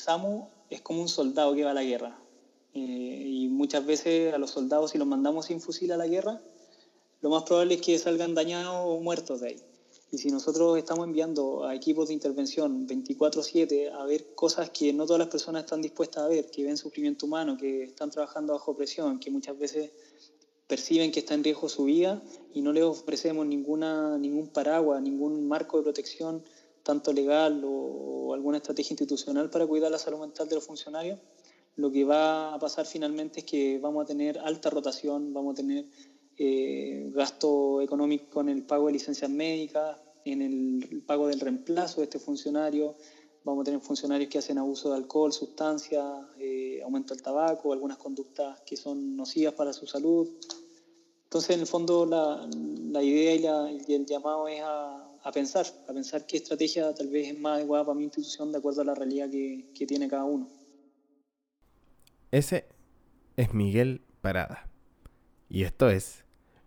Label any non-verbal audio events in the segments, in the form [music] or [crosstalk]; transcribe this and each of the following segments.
SAMU es como un soldado que va a la guerra. Eh, y muchas veces a los soldados, si los mandamos sin fusil a la guerra, lo más probable es que salgan dañados o muertos de ahí. Y si nosotros estamos enviando a equipos de intervención 24/7 a ver cosas que no todas las personas están dispuestas a ver, que ven sufrimiento humano, que están trabajando bajo presión, que muchas veces perciben que está en riesgo su vida y no les ofrecemos ninguna, ningún paraguas, ningún marco de protección, tanto legal o, alguna estrategia institucional para cuidar la salud mental de los funcionarios, lo que va a pasar finalmente es que vamos a tener alta rotación, vamos a tener eh, gasto económico en el pago de licencias médicas, en el pago del reemplazo de este funcionario. Vamos a tener funcionarios que hacen abuso de alcohol, sustancias, eh, aumento del tabaco, algunas conductas que son nocivas para su salud. Entonces, en el fondo, la, la idea y, la, y, el llamado es a, a, pensar, a pensar qué estrategia tal vez es más adecuada para mi institución de acuerdo a la realidad que, que tiene cada uno. Ese es Miguel Parada. Y esto es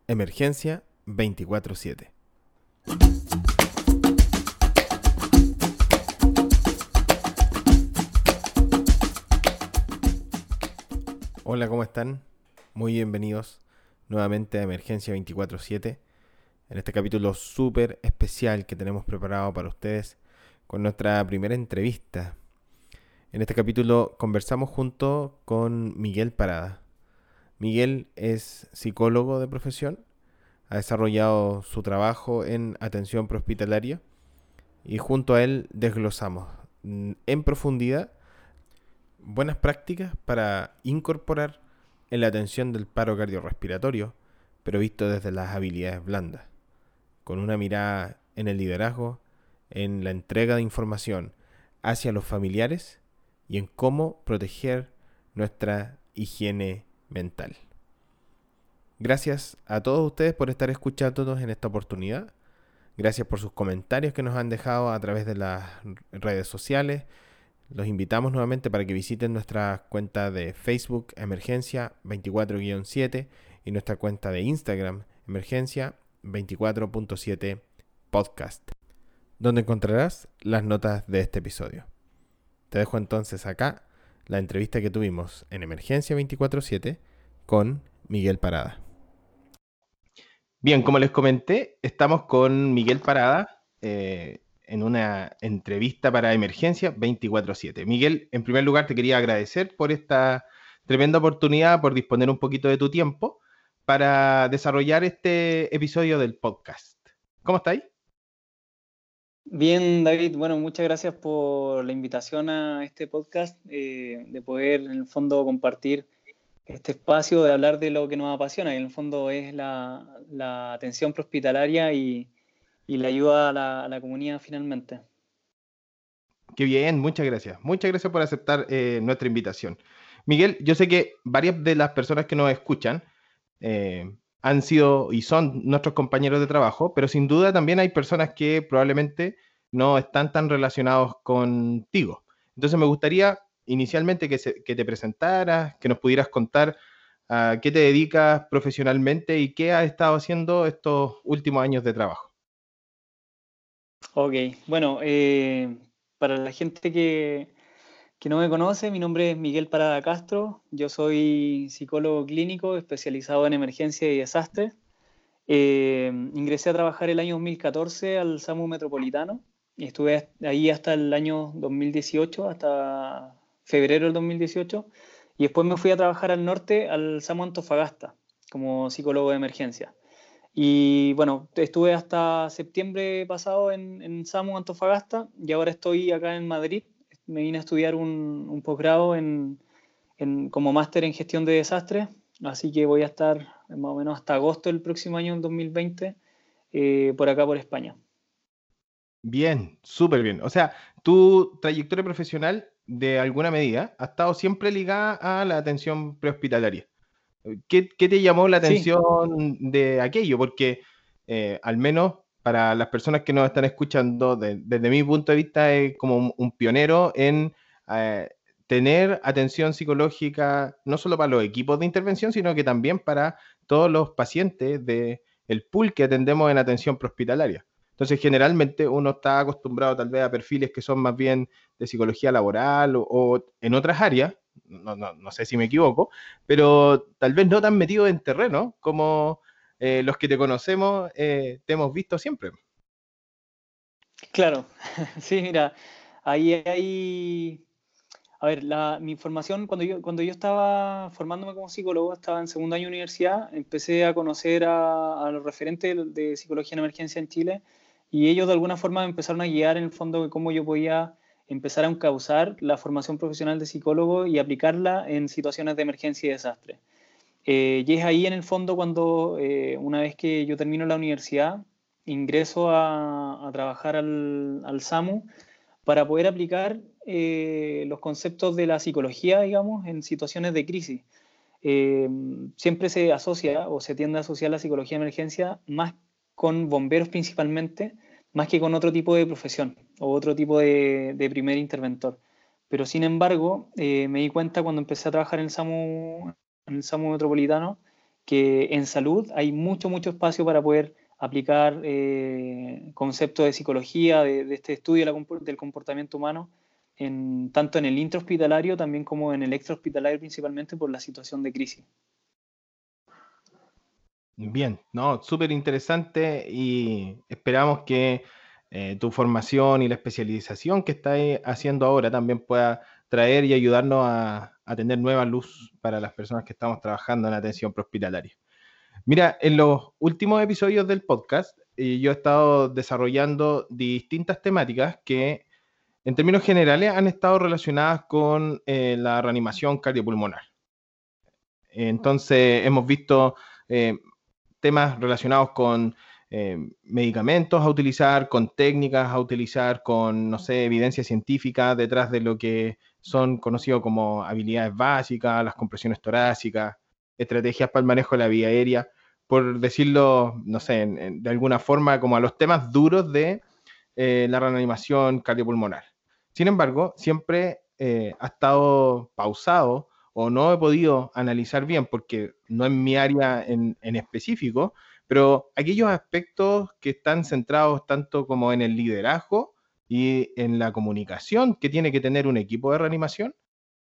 Emergencia 24/7. Hola, ¿cómo están? Muy bienvenidos nuevamente a Emergencia 24/7. En este capítulo súper especial que tenemos preparado para ustedes con nuestra primera entrevista. En este capítulo conversamos junto con Miguel Parada. Miguel es psicólogo de profesión, ha desarrollado su trabajo en atención prehospitalaria y junto a él desglosamos en profundidad buenas prácticas para incorporar en la atención del paro cardiorrespiratorio, pero visto desde las habilidades blandas, con una mirada en el liderazgo, en la entrega de información hacia los familiares y en cómo proteger nuestra higiene mental. Gracias a todos ustedes por estar escuchándonos en esta oportunidad. Gracias por sus comentarios que nos han dejado a través de las redes sociales. Los invitamos nuevamente para que visiten nuestra cuenta de Facebook Emergencia 24-7 y nuestra cuenta de Instagram Emergencia 24.7 Podcast, donde encontrarás las notas de este episodio. Te dejo entonces acá la entrevista que tuvimos en Emergencia 24-7 con Miguel Parada. Bien, como les comenté, estamos con Miguel Parada eh, en una entrevista para Emergencia 24-7. Miguel, en primer lugar te quería agradecer por esta tremenda oportunidad, por disponer un poquito de tu tiempo para desarrollar este episodio del podcast. ¿Cómo estáis? Bien, David, bueno, muchas gracias por la invitación a este podcast, eh, de poder en el fondo compartir este espacio de hablar de lo que nos apasiona, y en el fondo es la, la atención prehospitalaria y, y, la ayuda a la, a la, comunidad finalmente. Qué bien, muchas gracias. Muchas gracias por aceptar eh, nuestra invitación. Miguel, yo sé que varias de las personas que nos escuchan eh, han sido y son nuestros compañeros de trabajo, pero sin duda también hay personas que probablemente no están tan relacionados contigo. Entonces me gustaría inicialmente que, te presentaras, que nos pudieras contar a qué te dedicas profesionalmente y qué has estado haciendo estos últimos años de trabajo. Ok, bueno, eh, para la gente que, que no me conoce, mi nombre es Miguel Parada Castro, yo soy psicólogo clínico especializado en emergencia y desastre. Eh, ingresé a trabajar el año 2014 al SAMU Metropolitano y estuve ahí hasta el año 2018, hasta febrero del 2018, y después me fui a trabajar al norte, al SAMU Antofagasta, como psicólogo de emergencia. Y bueno, estuve hasta septiembre pasado en, en SAMU Antofagasta y ahora estoy acá en Madrid me vine a estudiar un, un posgrado en, en, como máster en gestión de desastres, así que voy a estar más o menos hasta agosto del próximo año, en 2020, eh, por acá, por España. Bien, súper bien. O sea, tu trayectoria profesional, de alguna medida, ha estado siempre ligada a la atención prehospitalaria. ¿Qué, ¿Qué, te llamó la atención sí. de aquello? Porque eh, al menos para las personas que nos están escuchando, de, desde mi punto de vista, es como un, pionero en eh, tener atención psicológica, no solo para los equipos de intervención, sino que también para todos los pacientes del el pool que atendemos en atención prehospitalaria. Entonces, generalmente uno está acostumbrado tal vez a perfiles que son más bien de psicología laboral o, en otras áreas, no, sé si me equivoco, pero tal vez no tan metido en terreno como eh, los que te conocemos eh, te hemos visto siempre. Claro, [laughs] sí, mira, ahí hay... A ver, mi información, cuando yo, cuando yo estaba formándome como psicólogo, estaba en segundo año de universidad, empecé a conocer a, los referentes de psicología en emergencia en Chile y ellos de alguna forma empezaron a guiar en el fondo de cómo yo podía empezar a encauzar la formación profesional de psicólogo y aplicarla en situaciones de emergencia y desastre. Eh, y es ahí en el fondo cuando eh, una vez que yo termino la universidad, ingreso a, trabajar al, al, SAMU para poder aplicar eh, los conceptos de la psicología, digamos, en situaciones de crisis. siempre se asocia o se tiende a asociar la psicología de emergencia más con bomberos principalmente, más que con otro tipo de profesión o otro tipo de, primer interventor. Pero sin embargo, me di cuenta cuando empecé a trabajar en el SAMU, en el SAMU metropolitano, que en salud hay mucho, mucho espacio para poder aplicar eh, conceptos de psicología, de, este estudio del comportamiento humano, en, tanto en el intrahospitalario también como en el extrahospitalario principalmente por la situación de crisis. Bien, no, súper interesante y esperamos que eh, tu formación y la especialización que estás haciendo ahora también pueda traer y ayudarnos a, tener nueva luz para las personas que estamos trabajando en atención prehospitalaria. Mira, en los últimos episodios del podcast eh, yo he estado desarrollando distintas temáticas que en términos generales han estado relacionadas con eh, la reanimación cardiopulmonar. Entonces hemos visto temas relacionados con eh, medicamentos a utilizar, con técnicas a utilizar, con, no sé, evidencia científica detrás de lo que son conocidos como habilidades básicas, las compresiones torácicas, estrategias para el manejo de la vía aérea, por decirlo, no sé, de alguna forma como a los temas duros de eh, la reanimación cardiopulmonar. Sin embargo, siempre eh, ha estado pausado o no he podido analizar bien porque no es mi área en, específico, pero aquellos aspectos que están centrados tanto como en el liderazgo y en la comunicación que tiene que tener un equipo de reanimación,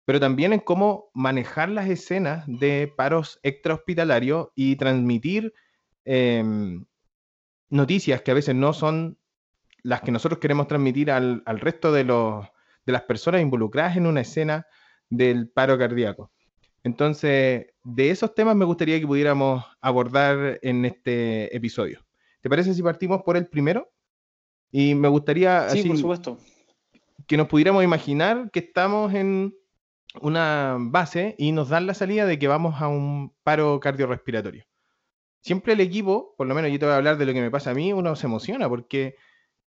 pero también en cómo manejar las escenas de paros extrahospitalarios y transmitir em, noticias que a veces no son las que nosotros queremos transmitir al, al resto de, los, de las personas involucradas en una escena del paro cardíaco. Entonces, de esos temas me gustaría que pudiéramos abordar en este episodio. ¿Te parece si partimos por el primero? Y me gustaría sí, por supuesto. que nos pudiéramos imaginar que estamos en una base y nos dan la salida de que vamos a un paro cardiorrespiratorio. Siempre el equipo, por lo menos yo te voy a hablar de lo que me pasa a mí, uno se emociona porque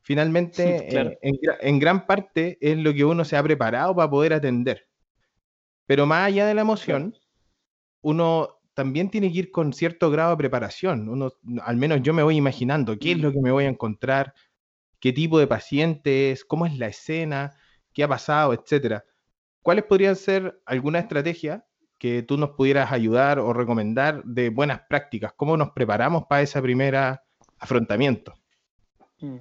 finalmente [laughs] eh, en gran parte es lo que uno se ha preparado para poder atender. Pero más allá de la emoción, uno también tiene que ir con cierto grado de preparación. Uno, al menos yo me voy imaginando qué es lo que me voy a encontrar, qué tipo de paciente es, cómo es la escena, qué ha pasado, etcétera. ¿Cuáles podrían ser alguna estrategia que tú nos pudieras ayudar o recomendar de buenas prácticas? ¿Cómo nos preparamos para ese primer afrontamiento? Mm.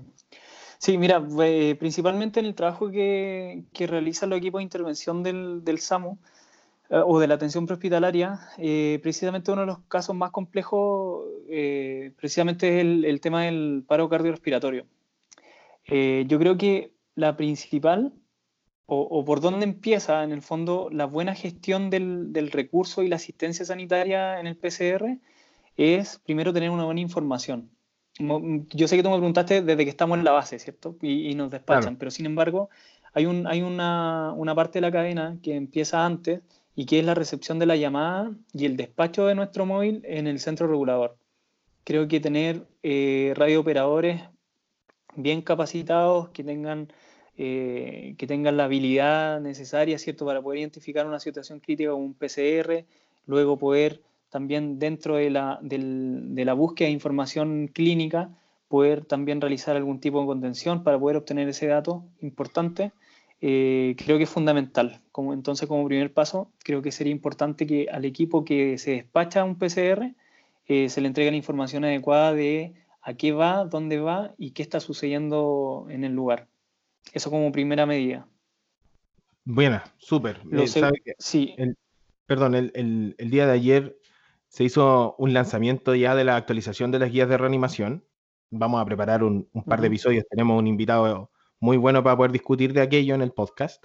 Sí, mira, eh, principalmente en el trabajo que, que realizan los equipos de intervención del, del SAMU, eh, o de la atención prehospitalaria, eh, precisamente uno de los casos más complejos, eh, precisamente es el, tema del paro cardiorrespiratorio. Yo creo que la principal, o, por dónde empieza en el fondo la buena gestión del, del, recurso y la asistencia sanitaria en el PCR, es primero tener una buena información. Yo sé que tú me preguntaste desde que estamos en la base, ¿cierto? Y, nos despachan, pero sin embargo, hay, un, hay una, una parte de la cadena que empieza antes y que es la recepción de la llamada y el despacho de nuestro móvil en el centro regulador. Creo que tener eh, radiooperadores bien capacitados, que tengan, eh, que tengan la habilidad necesaria ¿cierto? para poder identificar una situación crítica como un PCR, luego poder también dentro de la, de la búsqueda de información clínica, poder también realizar algún tipo de contención para poder obtener ese dato importante eh, creo que es fundamental. Como, entonces, como primer paso, creo que sería importante que al equipo que se despacha un PCR eh, se le entregue la información adecuada de a qué va, dónde va y qué está sucediendo en el lugar. Eso como primera medida. Buena, súper. Eh, sí. perdón, el, día de ayer se hizo un lanzamiento ya de la actualización de las guías de reanimación. Vamos a preparar un, par de episodios. Tenemos un invitado muy bueno para poder discutir de aquello en el podcast.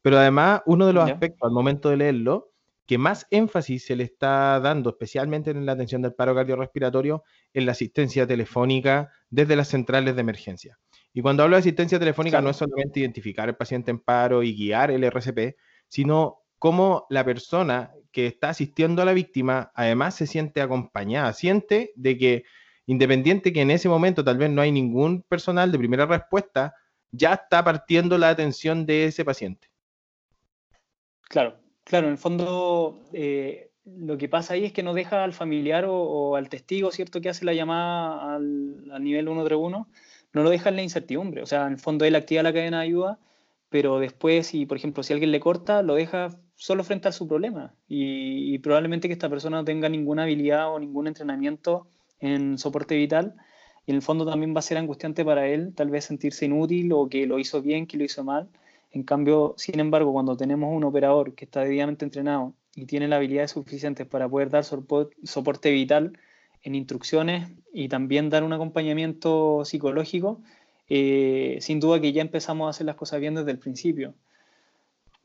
Pero además, uno de los aspectos al momento de leerlo, que más énfasis se le está dando, especialmente en la atención del paro cardiorrespiratorio, en la asistencia telefónica desde las centrales de emergencia. Y cuando hablo de asistencia telefónica no es solamente identificar al paciente en paro y guiar el RCP, sino cómo la persona que está asistiendo a la víctima además se siente acompañada, siente de que independiente que en ese momento tal vez no hay ningún personal de primera respuesta, ya está partiendo la atención de ese paciente. Claro, claro, en el fondo eh, lo que pasa ahí es que no deja al familiar o, al testigo, ¿cierto?, que hace la llamada al, al nivel 131 no lo deja en la incertidumbre. O sea, en el fondo él activa la cadena de ayuda, pero después, si por ejemplo, si alguien le corta, lo deja solo frente a su problema. Y, probablemente que esta persona no tenga ninguna habilidad o ningún entrenamiento en soporte vital. Y en el fondo también va a ser angustiante para él, tal vez sentirse inútil o que lo hizo bien, que lo hizo mal. En cambio, sin embargo, cuando tenemos un operador que está debidamente entrenado y tiene las habilidades suficientes para poder dar soporte vital, en instrucciones y también dar un acompañamiento psicológico, eh, sin duda que ya empezamos a hacer las cosas bien desde el principio.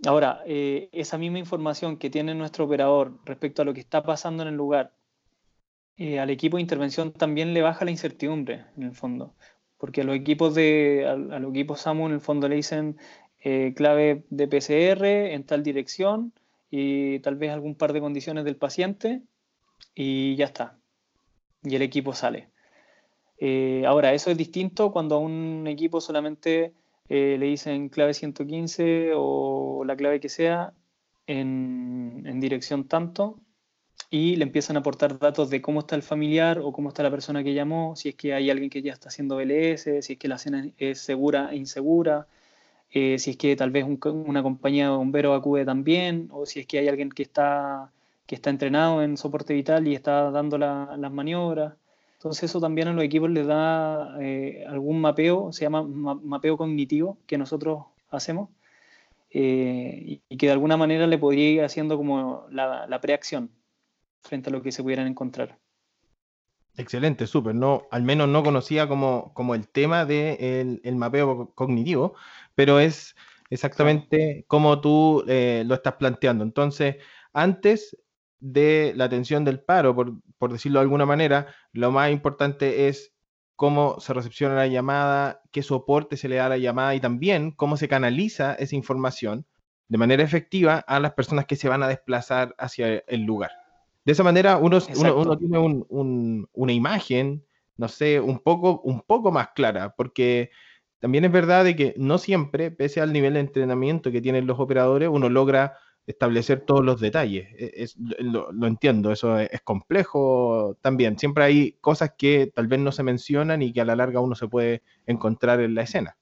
Ahora, eh, esa misma información que tiene nuestro operador respecto a lo que está pasando en el lugar, eh, al equipo de intervención también le baja la incertidumbre, en el fondo. Porque a los equipos de, a, los equipos SAMU, en el fondo, le dicen clave de PCR en tal dirección y tal vez algún par de condiciones del paciente y ya está y el equipo sale. Eh, ahora, eso es distinto cuando a un equipo solamente eh, le dicen clave 115 o la clave que sea en, en, dirección tanto y le empiezan a aportar datos de cómo está el familiar o cómo está la persona que llamó, si es que hay alguien que ya está haciendo BLS, si es que la cena es segura e insegura, eh, si es que tal vez una compañía de bomberos acude también, o si es que hay alguien que está que está entrenado en soporte vital y está dando las maniobras. Entonces eso también a los equipos les da eh, algún mapeo, se llama mapeo cognitivo que nosotros hacemos eh, y, que de alguna manera le podría ir haciendo como la, preacción frente a lo que se pudieran encontrar. Excelente, súper. No, al menos no conocía como, como el tema del el mapeo cognitivo, pero es exactamente como tú eh, lo estás planteando. Entonces, antes de la atención del paro, por, decirlo de alguna manera, lo más importante es cómo se recepciona la llamada, qué soporte se le da a la llamada y también cómo se canaliza esa información de manera efectiva a las personas que se van a desplazar hacia el lugar. De esa manera uno, uno, tiene una imagen, no sé, un poco, un poco más clara, porque también es verdad de que no siempre, pese al nivel de entrenamiento que tienen los operadores, uno logra establecer todos los detalles. E, es, lo, entiendo, eso es, complejo también. Siempre hay cosas que tal vez no se mencionan y que a la larga uno se puede encontrar en la escena.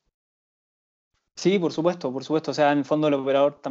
Sí, por supuesto, por supuesto. O sea, en el fondo el operador,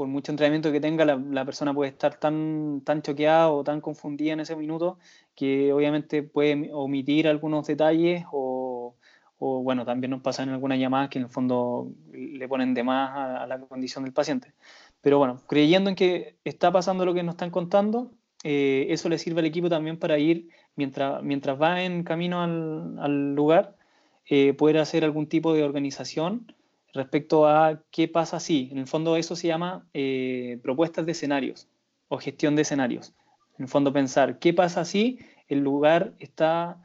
por mucho entrenamiento que tenga, la, persona puede estar tan, tan choqueada o tan confundida en ese minuto que obviamente puede omitir algunos detalles o, bueno, también nos pasa en algunas llamadas que en el fondo le ponen de más a la condición del paciente. Pero bueno, creyendo en que está pasando lo que nos están contando, eh, eso le sirve al equipo también para ir, mientras, mientras va en camino al, lugar, eh, poder hacer algún tipo de organización respecto a qué pasa si. En el fondo eso se llama eh, propuestas de escenarios o gestión de escenarios. En el fondo pensar qué pasa si el lugar está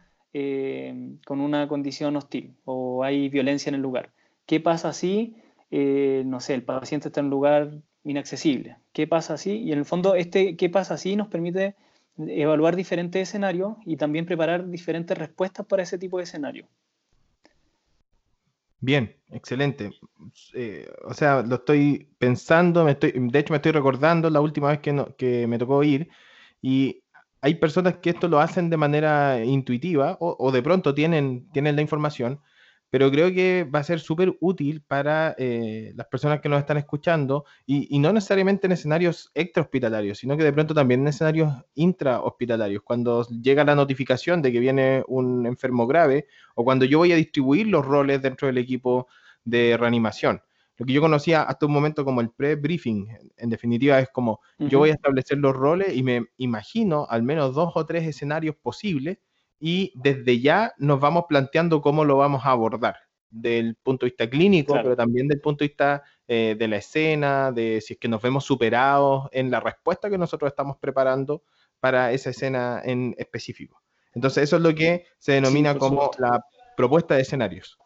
con una condición hostil o hay violencia en el lugar. ¿Qué pasa si, no sé, el paciente está en un lugar inaccesible. ¿Qué pasa así? Y en el fondo, este ¿qué pasa así? nos permite evaluar diferentes escenarios y también preparar diferentes respuestas para ese tipo de escenario. Bien, excelente. Eh, o sea, lo estoy pensando, me estoy, de hecho me estoy recordando la última vez que, que me tocó ir y hay personas que esto lo hacen de manera intuitiva o, o de pronto tienen, tienen la información, pero creo que va a ser súper útil para eh, las personas que nos están escuchando y, no necesariamente en escenarios extrahospitalarios, sino que de pronto también en escenarios intrahospitalarios, cuando llega la notificación de que viene un enfermo grave o cuando yo voy a distribuir los roles dentro del equipo de reanimación. Lo que yo conocía hasta un momento como el pre-briefing, en definitiva es como yo voy a establecer los roles y me imagino al menos dos o tres escenarios posibles y desde ya nos vamos planteando cómo lo vamos a abordar del punto de vista clínico, pero también del punto de vista eh, de la escena, de si es que nos vemos superados en la respuesta que nosotros estamos preparando para esa escena en específico. Entonces, eso es lo que se denomina como la propuesta de escenarios.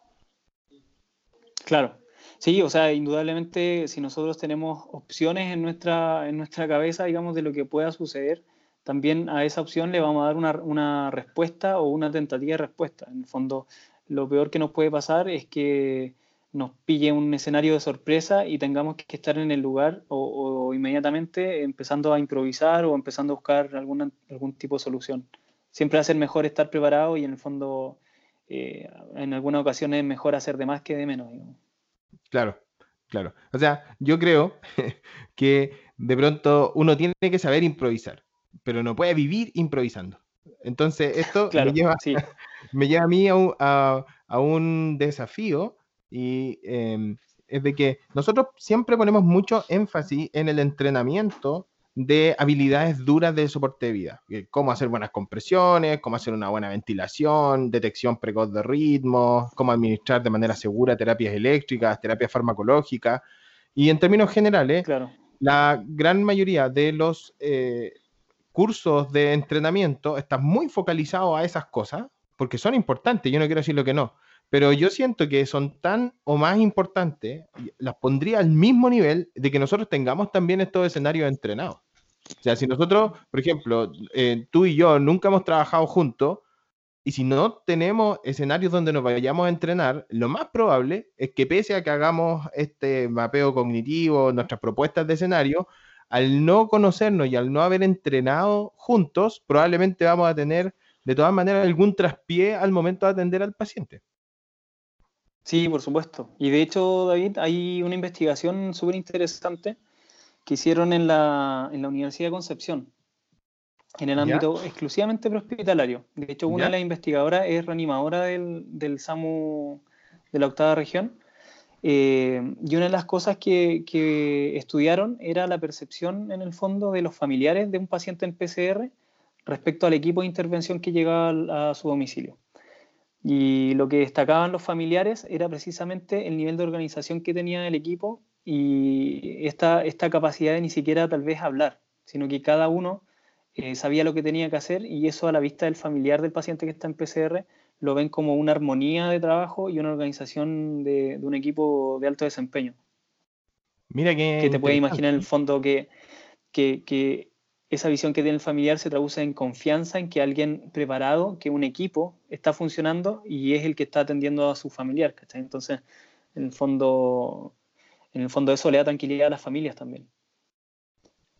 Claro. Sí, o sea, indudablemente si nosotros tenemos opciones en nuestra, en nuestra cabeza, digamos, de lo que pueda suceder, también a esa opción le vamos a dar una, respuesta o una tentativa de respuesta. En el fondo, lo peor que nos puede pasar es que nos pille un escenario de sorpresa y tengamos que estar en el lugar o, inmediatamente empezando a improvisar o empezando a buscar algún tipo de solución. Siempre va a ser mejor estar preparado y en el fondo, eh, en algunas ocasiones es mejor hacer de más que de menos. Claro, claro. O sea, yo creo [laughs] que de pronto uno tiene que saber improvisar pero no puede vivir improvisando. Entonces, esto [laughs] me, lleva, [laughs] me, lleva, a mí a un, desafío y em, es de que nosotros siempre ponemos mucho énfasis en el entrenamiento de habilidades duras de soporte de vida, cómo hacer buenas compresiones, cómo hacer una buena ventilación, detección precoz de ritmos, cómo administrar de manera segura terapias eléctricas, terapias farmacológicas. Y en términos generales, la gran mayoría de los eh, cursos de entrenamiento están muy focalizados a esas cosas, porque son importantes, yo no quiero decir lo que no, pero yo siento que son tan o más importantes, las pondría al mismo nivel de que nosotros tengamos también estos escenarios entrenados. O sea, si nosotros, por ejemplo, eh, tú y yo nunca hemos trabajado juntos, y si no tenemos escenarios donde nos vayamos a entrenar, lo más probable es que pese a que hagamos este mapeo cognitivo, nuestras propuestas de escenario, al no conocernos y al no haber entrenado juntos, probablemente vamos a tener de todas maneras algún traspié al momento de atender al paciente. Sí, por supuesto. Y de hecho, David, hay una investigación súper interesante que hicieron en la, Universidad de Concepción, en el ámbito exclusivamente prehospitalario. De hecho, una de las investigadoras es reanimadora del, del SAMU de la octava región eh, y una de las cosas que, estudiaron era la percepción, en el fondo, de los familiares de un paciente en PCR respecto al equipo de intervención que llegaba a, su domicilio. Y lo que destacaban los familiares era precisamente el nivel de organización que tenía el equipo y esta, esta capacidad de ni siquiera tal vez hablar, sino que cada uno eh, sabía lo que tenía que hacer y eso a la vista del familiar del paciente que está en PCR lo ven como una armonía de trabajo y una organización de, un equipo de alto desempeño. Mira que... Que te puedes imaginar en el fondo que, que, esa visión que tiene el familiar se traduce en confianza en que alguien preparado, que un equipo está funcionando y es el que está atendiendo a su familiar. Entonces, en el fondo, en el fondo eso le da tranquilidad a las familias también.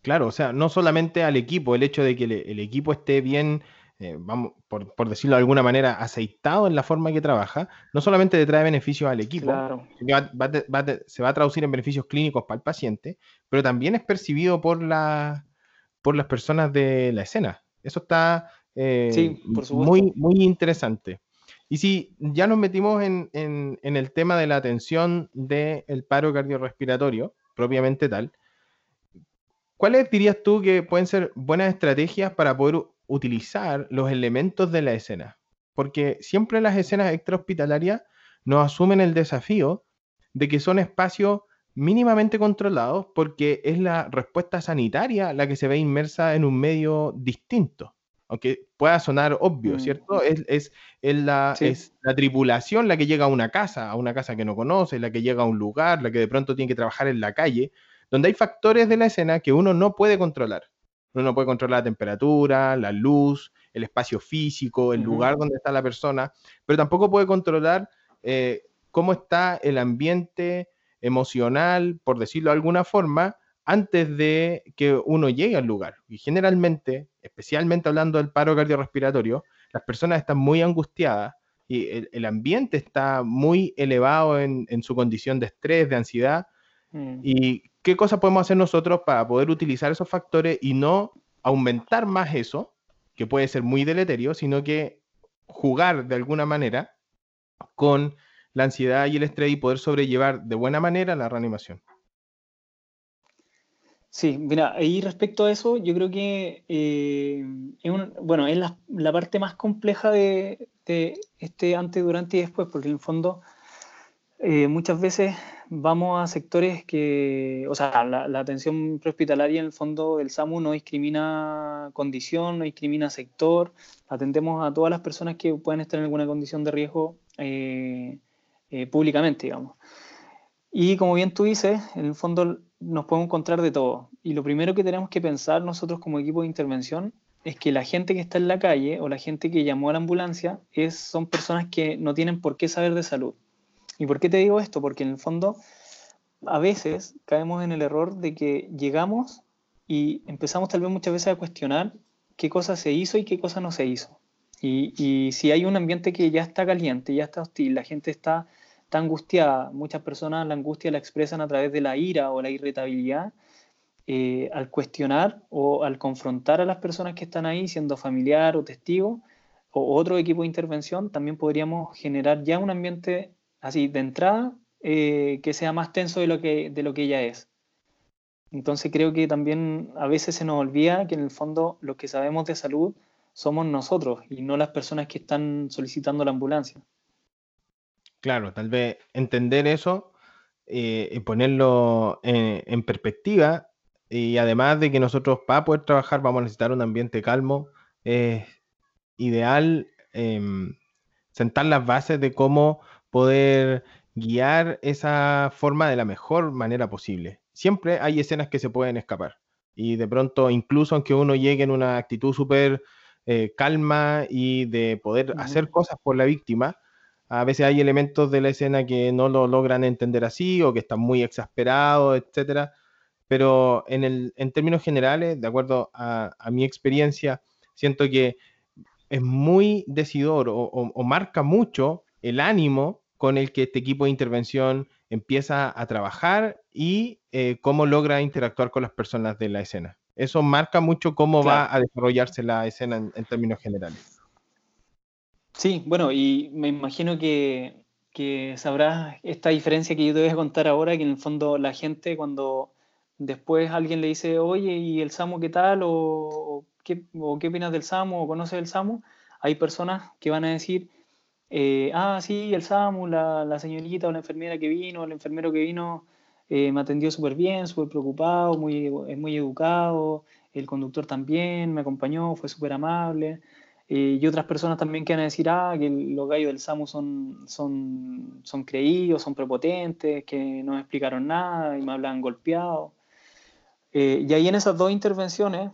Claro, o sea, no solamente al equipo, el hecho de que el equipo esté bien eh, vamos, por, decirlo de alguna manera, aceitado en la forma que trabaja, no solamente le trae beneficios al equipo, se va a traducir en beneficios clínicos para el paciente, pero también es percibido por, la, por las personas de la escena. Eso está eh, muy, muy interesante. Y si ya nos metimos en, el tema de la atención del paro cardiorrespiratorio, propiamente tal, ¿cuáles dirías tú que pueden ser buenas estrategias para poder utilizar los elementos de la escena, porque siempre las escenas extrahospitalarias nos asumen el desafío de que son espacios mínimamente controlados porque es la respuesta sanitaria la que se ve inmersa en un medio distinto. Aunque pueda sonar obvio, mm. ¿cierto? Es, la, es la tripulación la que llega a una casa, a una casa que no conoce, la que llega a un lugar, la que de pronto tiene que trabajar en la calle, donde hay factores de la escena que uno no puede controlar. Uno no puede controlar la temperatura, la luz, el espacio físico, el lugar donde está la persona, pero tampoco puede controlar eh, cómo está el ambiente emocional, por decirlo de alguna forma, antes de que uno llegue al lugar. Y generalmente, especialmente hablando del paro cardiorrespiratorio, las personas están muy angustiadas, y el, ambiente está muy elevado en, su condición de estrés, de ansiedad. Mm. ¿Y qué cosas podemos hacer nosotros para poder utilizar esos factores y no aumentar más eso, que puede ser muy deleterio, sino que jugar de alguna manera con la ansiedad y el estrés y poder sobrellevar de buena manera la reanimación? Sí, mira, y respecto a eso, yo creo que eh, es, bueno, es la, parte más compleja de, este antes, durante y después, porque en el fondo eh, muchas veces vamos a sectores que, o sea, la, atención prehospitalaria en el fondo del SAMU no discrimina condición, no discrimina sector, atendemos a todas las personas que pueden estar en alguna condición de riesgo eh, públicamente, digamos. Y como bien tú dices, en el fondo nos podemos encontrar de todo. Y lo primero que tenemos que pensar nosotros como equipo de intervención es que la gente que está en la calle o la gente que llamó a la ambulancia es, son personas que no tienen por qué saber de salud. ¿Y por qué te digo esto? Porque en el fondo a veces caemos en el error de que llegamos y empezamos tal vez muchas veces a cuestionar qué cosa se hizo y qué cosa no se hizo. Y, si hay un ambiente que ya está caliente, ya está hostil, la gente está está angustiada. Muchas personas la angustia la expresan a través de la ira o la irritabilidad. Eh, al cuestionar o al confrontar a las personas que están ahí, siendo familiar o testigo, o otro equipo de intervención, también podríamos generar ya un ambiente así de entrada eh, que sea más tenso de lo que, de lo que ya es. Entonces creo que también a veces se nos olvida que en el fondo los que sabemos de salud somos nosotros y no las personas que están solicitando la ambulancia. Claro, tal vez entender eso eh, y ponerlo en, perspectiva y además de que nosotros para poder trabajar vamos a necesitar un ambiente calmo, es ideal em, sentar las bases de cómo poder guiar esa forma de la mejor manera posible. Siempre hay escenas que se pueden escapar y de pronto incluso aunque uno llegue en una actitud súper eh, calma y de poder hacer cosas por la víctima, a veces hay elementos de la escena que no lo logran entender así o que están muy exasperados, etcétera. Pero en, el, en términos generales, de acuerdo a, mi experiencia, siento que es muy decidor o, marca mucho el ánimo con el que este equipo de intervención empieza a trabajar y eh, cómo logra interactuar con las personas de la escena. Eso marca mucho cómo va a desarrollarse la escena en términos generales. Sí, bueno, y me imagino que, sabrás esta diferencia que yo te voy a contar ahora, que en el fondo la gente cuando después alguien le dice, oye, ¿y el SAMU qué tal? O, ¿qué, opinas del SAMU? ¿O conoces el SAMU? Hay personas que van a decir, eh, ah, sí, el SAMU, la, señorita o la enfermera que vino, el enfermero que vino, eh, me atendió súper bien, súper preocupado, muy, muy educado, el conductor también me acompañó, fue súper amable. Eh, y otras personas también que van a decir, ah, que los gallos del SAMU son, son, son creídos, son prepotentes, que no me explicaron nada y me hablan golpeado. Y ahí en esas dos intervenciones,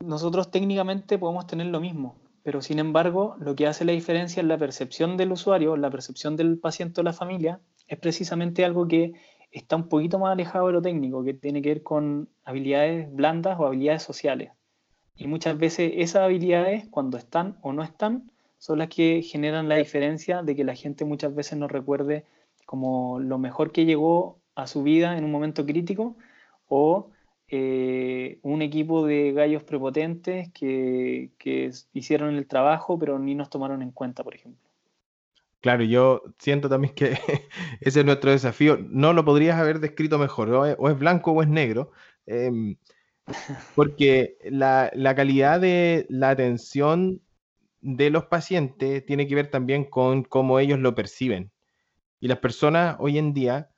nosotros técnicamente podemos tener lo mismo, pero sin embargo, lo que hace la diferencia en la percepción del usuario, la percepción del paciente o la familia, es precisamente algo que está un poquito más alejado de lo técnico, que tiene que ver con habilidades blandas o habilidades sociales. Y muchas veces esas habilidades, cuando están o no están, son las que generan la diferencia de que la gente muchas veces nos recuerde como lo mejor que llegó a su vida en un momento crítico o eh, un equipo de gallos prepotentes que, que hicieron el trabajo pero ni nos tomaron en cuenta, por ejemplo. Claro, yo siento también que [laughs] ese es nuestro desafío. No lo podrías haber descrito mejor, o es, blanco o es negro. Em, [laughs] porque la, calidad de la atención de los pacientes tiene que ver también con cómo ellos lo perciben. Y las personas hoy en día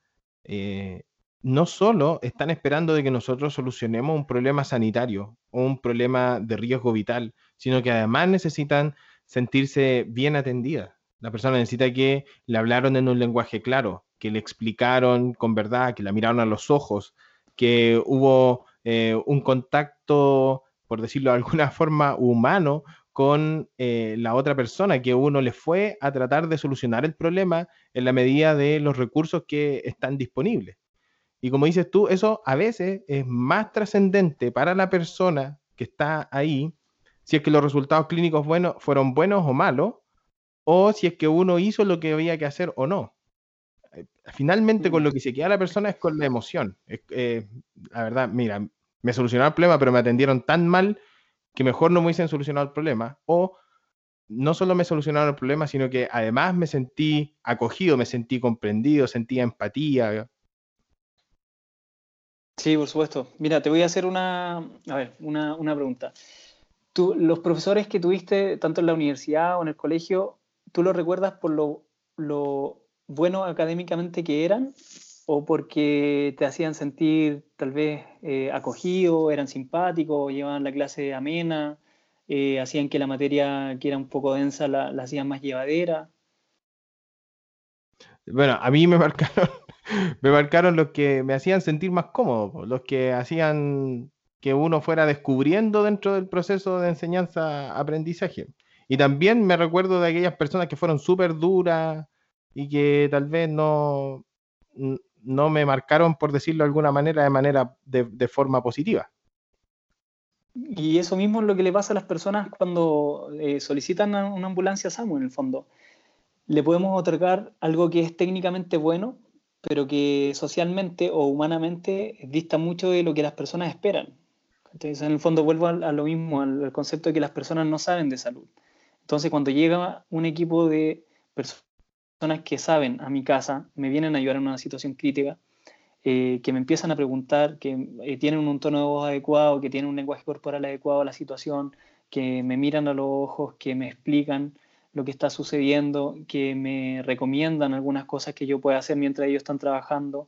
eh, no solo están esperando de que nosotros solucionemos un problema sanitario o un problema de riesgo vital, sino que además necesitan sentirse bien atendidas. La persona necesita que le hablaron en un lenguaje claro, que le explicaron con verdad, que la miraron a los ojos, que hubo eh, un contacto, por decirlo de alguna [laughs] forma, humano con eh, la otra persona, que uno le fue a tratar de solucionar el problema en la medida de los recursos que están disponibles. Y como dices tú, eso a veces es más trascendente para la persona que está ahí, si es que los resultados clínicos buenos, fueron buenos o malos, o si es que uno hizo lo que había que hacer o no. Eh, finalmente con mm. lo que se queda la persona es con la emoción. Eh, la verdad, mira, me solucionaron el problema, pero me atendieron tan mal que mejor no me hubiesen solucionado el problema. O no solo me solucionaron el problema, sino que además me sentí acogido, me sentí comprendido, sentía empatía. Sí, por supuesto. Mira, te voy a hacer una, a ver, una, una pregunta. Tú, los profesores que tuviste, tanto en la universidad o en el colegio, ¿tú los recuerdas por lo, lo bueno académicamente que eran o porque te hacían sentir tal vez eh, acogido, eran simpáticos, llevaban la clase amena, eh, hacían que la materia que era un poco densa la, hacían más llevadera? Bueno, a mí me [laughs] marcaron, me marcaron los que me hacían sentir más cómodo, los que hacían que uno fuera descubriendo dentro del proceso de enseñanza-aprendizaje. Y también me recuerdo de aquellas personas que fueron súper duras y que tal vez no, no me marcaron, por decirlo de alguna manera, de manera de, forma positiva. Y eso mismo es lo que le pasa a las personas cuando eh, solicitan una ambulancia SAMU, en el fondo. Le podemos otorgar algo que es técnicamente bueno, pero que socialmente o humanamente dista mucho de lo que las personas esperan. Entonces, en el fondo, vuelvo a, lo mismo, al, concepto de que las personas no saben de salud. Entonces, cuando llega un equipo de personas que saben a mi casa, me vienen a ayudar en una situación crítica, eh, que me empiezan a preguntar, que eh, tienen un tono de voz adecuado, que tienen un lenguaje corporal adecuado a la situación, que me miran a los ojos, que me explican lo que está sucediendo, que me recomiendan algunas cosas que yo pueda hacer mientras ellos están trabajando.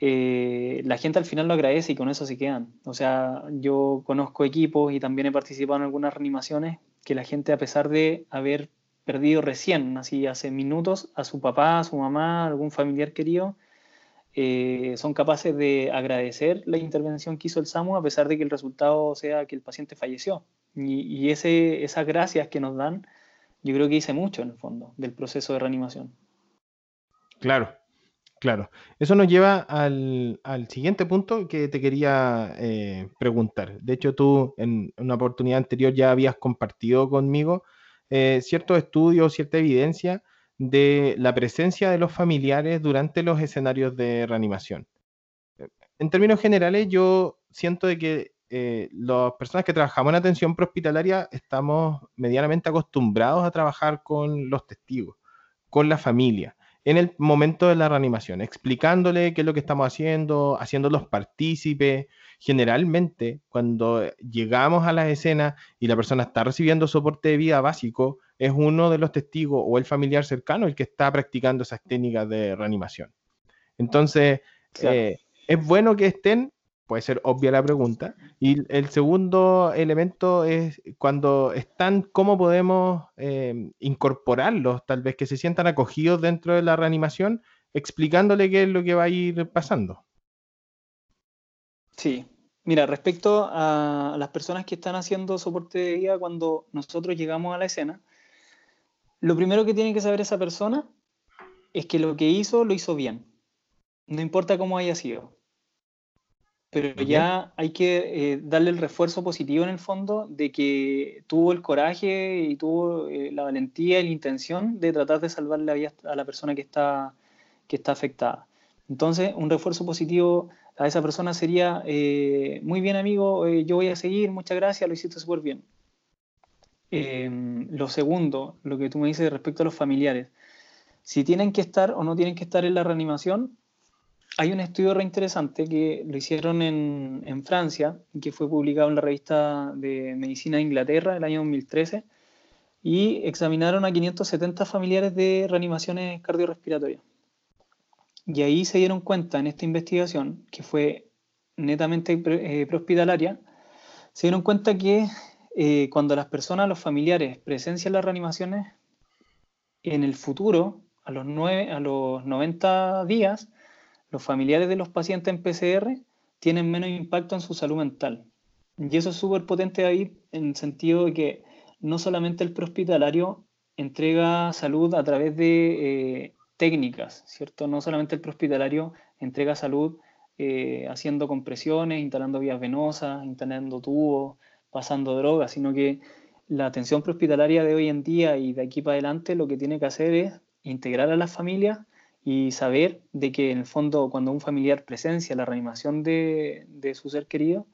Eh, la gente al final lo agradece y con eso se quedan. O sea, yo conozco equipos y también he participado en algunas reanimaciones que la gente, a pesar de haber perdido recién, así hace minutos, a su papá, a su mamá, a algún familiar querido, eh, son capaces de agradecer la intervención que hizo el SAMU a pesar de que el resultado sea que el paciente falleció. Y, ese, esas gracias que nos dan, yo creo que hice mucho en el fondo del proceso de reanimación. Claro, claro. Eso nos lleva al, siguiente punto que te quería eh, preguntar. De hecho, tú en una oportunidad anterior ya habías compartido conmigo eh, ciertos estudios, cierta evidencia de la presencia de los familiares durante los escenarios de reanimación. En términos generales, yo siento de que eh, las personas que trabajamos en atención prehospitalaria estamos medianamente acostumbrados a trabajar con los testigos, con la familia en el momento de la reanimación, explicándole qué es lo que estamos haciendo, haciéndolos partícipes. Generalmente, cuando llegamos a las escenas y la persona está recibiendo soporte de vida básico, es uno de los testigos o el familiar cercano el que está practicando esas técnicas de reanimación. Entonces, eh, es bueno que estén puede ser obvia la pregunta. Y el segundo elemento es cuando están, ¿cómo podemos eh, incorporarlos? Tal vez que se sientan acogidos dentro de la reanimación, explicándole qué es lo que va a ir pasando. Sí, mira, respecto a las personas que están haciendo soporte de vida cuando nosotros llegamos a la escena, lo primero que tiene que saber esa persona es que lo que hizo lo hizo bien. No importa cómo haya sido pero ya hay que eh, darle el refuerzo positivo en el fondo de que tuvo el coraje y tuvo eh, la valentía y la intención de tratar de salvar la vida a la persona que está, que está afectada. Entonces, un refuerzo positivo a esa persona sería, eh, muy bien amigo, yo voy a seguir, muchas gracias, lo hiciste súper bien. Em, lo segundo, lo que tú me dices respecto a los familiares, si tienen que estar o no tienen que estar en la reanimación, hay un estudio reinteresante que lo hicieron en, Francia, que fue publicado en la revista de Medicina de Inglaterra el año 2013, y examinaron a 570 familiares de reanimaciones cardiorrespiratorias. Y ahí se dieron cuenta en esta investigación, que fue netamente eh, prehospitalaria, se dieron cuenta que eh, cuando las personas, los familiares, presencian las reanimaciones, en el futuro, a los, 9, a los 90 días, los familiares de los pacientes en PCR tienen menos impacto en su salud mental. Y eso es súper potente ahí en el sentido de que no solamente el prehospitalario entrega salud a través de eh, técnicas, ¿cierto? No solamente el prehospitalario entrega salud eh, haciendo compresiones, instalando vías venosas, instalando tubos, pasando drogas, sino que la atención prehospitalaria de hoy en día y de aquí para adelante lo que tiene que hacer es integrar a las familias y saber de que en el fondo cuando un familiar presencia la reanimación de, su ser querido,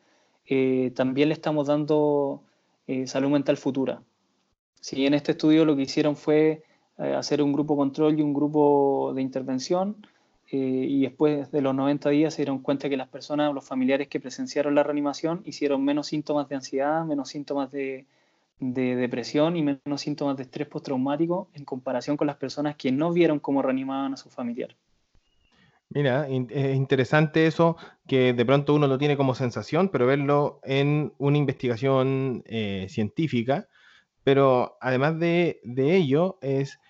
eh, también le estamos dando eh, salud mental futura. Si en este estudio lo que hicieron fue eh, hacer un grupo control y un grupo de intervención, y después de los 90 días se dieron cuenta que las personas, los familiares que presenciaron la reanimación, hicieron menos síntomas de ansiedad, menos síntomas de, de depresión y menos síntomas de estrés postraumático en comparación con las personas que no vieron cómo reanimaban a su familiar. Mira, es interesante eso, que de pronto uno lo tiene como sensación, pero verlo en una investigación eh, científica. Pero además de, de ello, es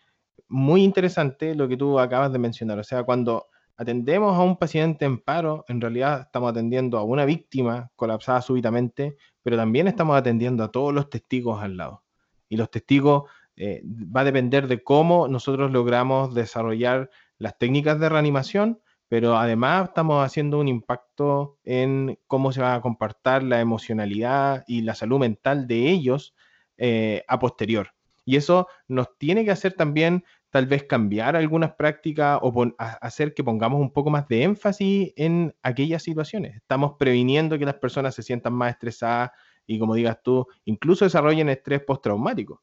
muy interesante lo que tú acabas de mencionar. O sea, cuando atendemos a un paciente en paro, en realidad estamos atendiendo a una víctima colapsada súbitamente, pero también estamos atendiendo a todos los testigos al lado. Y los testigos eh, va a depender de cómo nosotros logramos desarrollar las técnicas de reanimación, pero además estamos haciendo un impacto en cómo se va a comportar la emocionalidad y la salud mental de ellos eh, a posterior. Y eso nos tiene que hacer también tal vez cambiar algunas prácticas o hacer que pongamos un poco más de énfasis en aquellas situaciones. Estamos previniendo que las personas se sientan más estresadas y, como digas tú, incluso desarrollen estrés postraumático.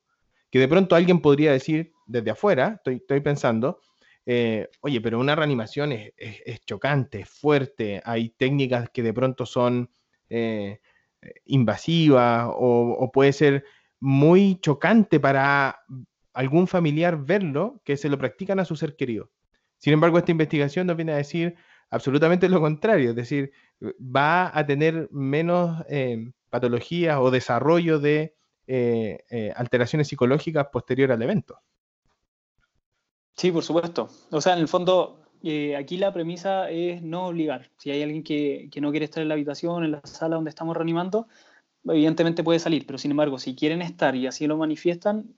Que de pronto alguien podría decir desde afuera, estoy, pensando, eh, oye, pero una reanimación es, chocante, es fuerte, hay técnicas que de pronto son eh, invasivas o, o puede ser muy chocante para algún familiar verlo que se lo practican a su ser querido. Sin embargo, esta investigación nos viene a decir absolutamente lo contrario, es decir, va a tener menos eh, patologías o desarrollo de eh, eh, alteraciones psicológicas posterior al evento. Sí, por supuesto. O sea, en el fondo, aquí la premisa es no obligar. Si hay alguien que, que, no quiere estar en la habitación, en la sala donde estamos reanimando, evidentemente puede salir, pero sin embargo, si quieren estar y así lo manifiestan,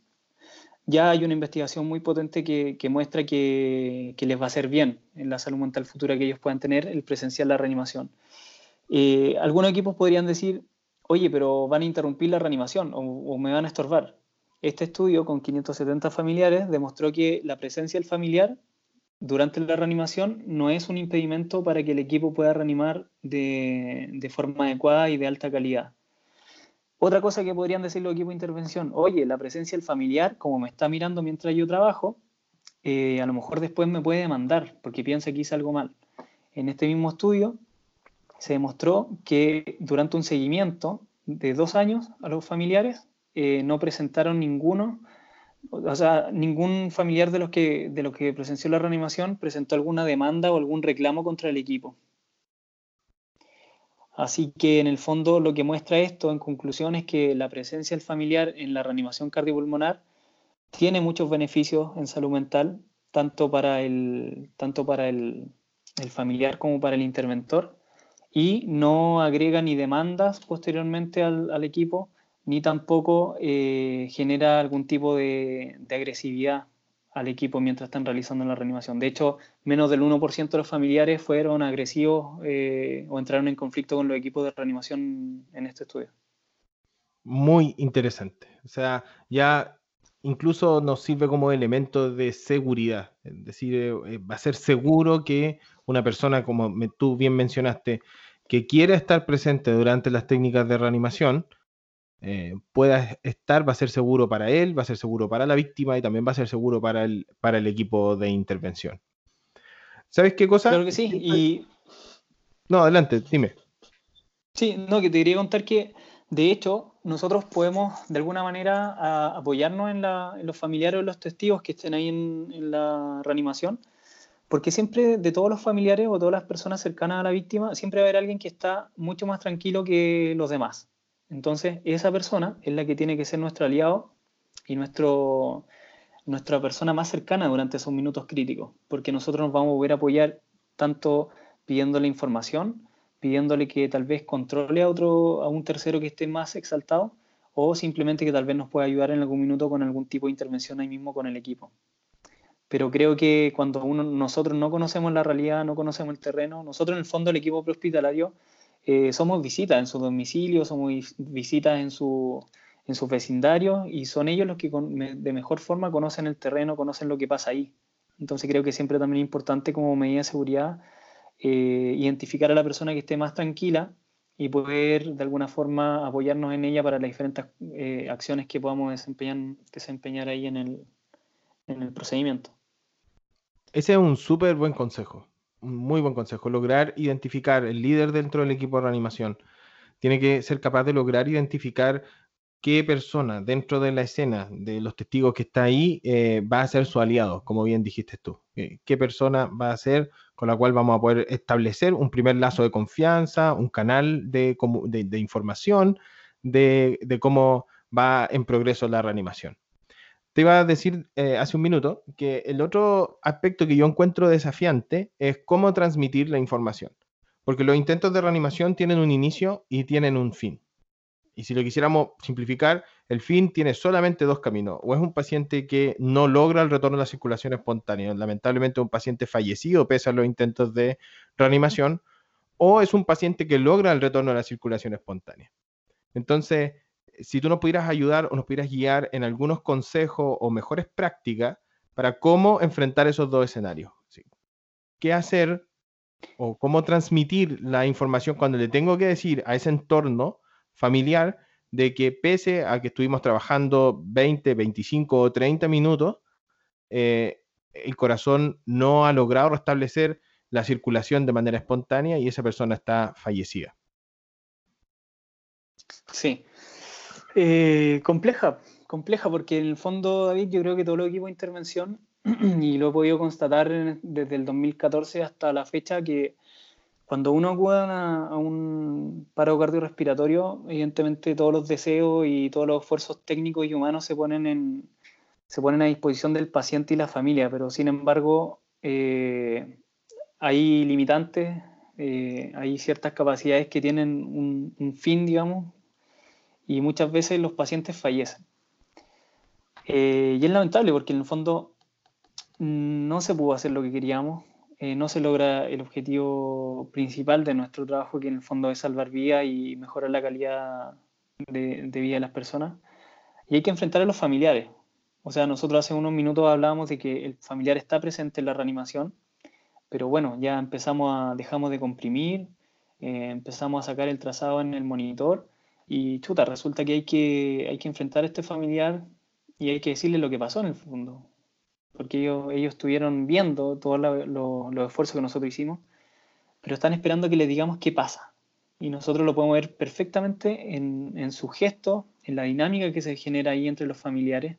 ya hay una investigación muy potente que, muestra que, les va a hacer bien en la salud mental futura que ellos puedan tener el presenciar la reanimación. Eh, algunos equipos podrían decir, oye, pero van a interrumpir la reanimación o, me van a estorbar. Este estudio con 570 familiares demostró que la presencia del familiar durante la reanimación no es un impedimento para que el equipo pueda reanimar de forma adecuada y de alta calidad. Otra cosa que podrían decir los equipos de intervención, oye, la presencia del familiar, como me está mirando mientras yo trabajo, eh, a lo mejor después me puede demandar porque piensa que hice algo mal. En este mismo estudio se demostró que durante un seguimiento de dos años a los familiares eh, no presentaron ninguno, o sea, ningún familiar de los, que, de los que presenció la reanimación presentó alguna demanda o algún reclamo contra el equipo. Así que en el fondo lo que muestra esto en conclusión es que la presencia del familiar en la reanimación cardiopulmonar tiene muchos beneficios en salud mental, tanto para el, tanto para el, familiar como para el interventor, y no agrega ni demandas posteriormente al, equipo, ni tampoco eh, genera algún tipo de agresividad al equipo mientras están realizando la reanimación. De hecho, menos del 1% de los familiares fueron agresivos eh, o entraron en conflicto con los equipos de reanimación en este estudio. Muy interesante. O sea, ya incluso nos sirve como elemento de seguridad. Es decir, eh, va a ser seguro que una persona, como tú bien mencionaste, que quiera estar presente durante las técnicas de reanimación, eh, pueda estar, va a ser seguro para él, va a ser seguro para la víctima y también va a ser seguro para el, para el equipo de intervención. ¿Sabes qué cosa? Claro que sí. Y... No, adelante, dime. Sí, no, que te quería contar que, de hecho, nosotros podemos de alguna manera apoyarnos en, los familiares o los testigos que estén ahí en, en la reanimación, porque siempre de todos los familiares o todas las personas cercanas a la víctima, siempre va a haber alguien que está mucho más tranquilo que los demás. Entonces, esa persona es la que tiene que ser nuestro aliado y nuestro, nuestra persona más cercana durante esos minutos críticos, porque nosotros nos vamos a poder apoyar tanto pidiéndole información, pidiéndole que tal vez controle a otro, a un tercero que esté más exaltado, o simplemente que tal vez nos pueda ayudar en algún minuto con algún tipo de intervención ahí mismo con el equipo. Pero creo que cuando nosotros no conocemos la realidad, no conocemos el terreno, nosotros en el fondo el equipo prehospitalario eh, somos visitas en su domicilio, somos visitas en su, en sus vecindarios y son ellos los que de mejor forma conocen el terreno, conocen lo que pasa ahí. Entonces creo que siempre también es importante como medida de seguridad eh, identificar a la persona que esté más tranquila y poder de alguna forma apoyarnos en ella para las diferentes eh, acciones que podamos desempeñar, desempeñar ahí en el, en el procedimiento. Ese es un súper buen consejo, muy buen consejo, lograr identificar el líder dentro del equipo de reanimación. Tiene que ser capaz de lograr identificar qué persona dentro de la escena de los testigos que está ahí eh, va a ser su aliado, como bien dijiste tú. Eh, ¿Qué persona va a ser con la cual vamos a poder establecer un primer lazo de confianza, un canal de, información de, cómo va en progreso la reanimación? Te iba a decir eh, hace un minuto que el otro aspecto que yo encuentro desafiante es cómo transmitir la información. Porque los intentos de reanimación tienen un inicio y tienen un fin. Y si lo quisiéramos simplificar, el fin tiene solamente dos caminos. O es un paciente que no logra el retorno a la circulación espontánea, lamentablemente un paciente fallecido pese a los intentos de reanimación, o es un paciente que logra el retorno a la circulación espontánea. Entonces, si tú nos pudieras ayudar o nos pudieras guiar en algunos consejos o mejores prácticas para cómo enfrentar esos dos escenarios. ¿Qué hacer o cómo transmitir la información cuando le tengo que decir a ese entorno familiar de que pese a que estuvimos trabajando 20, 25 o 30 minutos, eh, el corazón no ha logrado restablecer la circulación de manera espontánea y esa persona está fallecida. Sí. Eh, compleja, compleja, porque en el fondo, David, yo creo que todo el equipo de intervención, [clears throat] y lo he podido constatar desde el 2014 hasta la fecha, que cuando uno acude a, un paro cardiorrespiratorio, evidentemente todos los deseos y todos los esfuerzos técnicos y humanos se ponen, en, se ponen a disposición del paciente y la familia, pero sin embargo eh, hay limitantes, eh, hay ciertas capacidades que tienen un, fin, digamos, y muchas veces los pacientes fallecen. Eh, y es lamentable porque en el fondo no se pudo hacer lo que queríamos, eh, no se logra el objetivo principal de nuestro trabajo, que en el fondo es salvar vidas y mejorar la calidad de, vida de las personas. Y hay que enfrentar a los familiares. O sea, nosotros hace unos minutos hablábamos de que el familiar está presente en la reanimación, pero bueno, ya empezamos a, dejamos de comprimir, eh, empezamos a sacar el trazado en el monitor y chuta, resulta que hay que, hay que enfrentar a este familiar y hay que decirle lo que pasó en el fondo porque ellos, ellos estuvieron viendo todos los esfuerzos que nosotros hicimos, pero están esperando que les digamos qué pasa. Y nosotros lo podemos ver perfectamente en, en su gesto, en la dinámica que se genera ahí entre los familiares.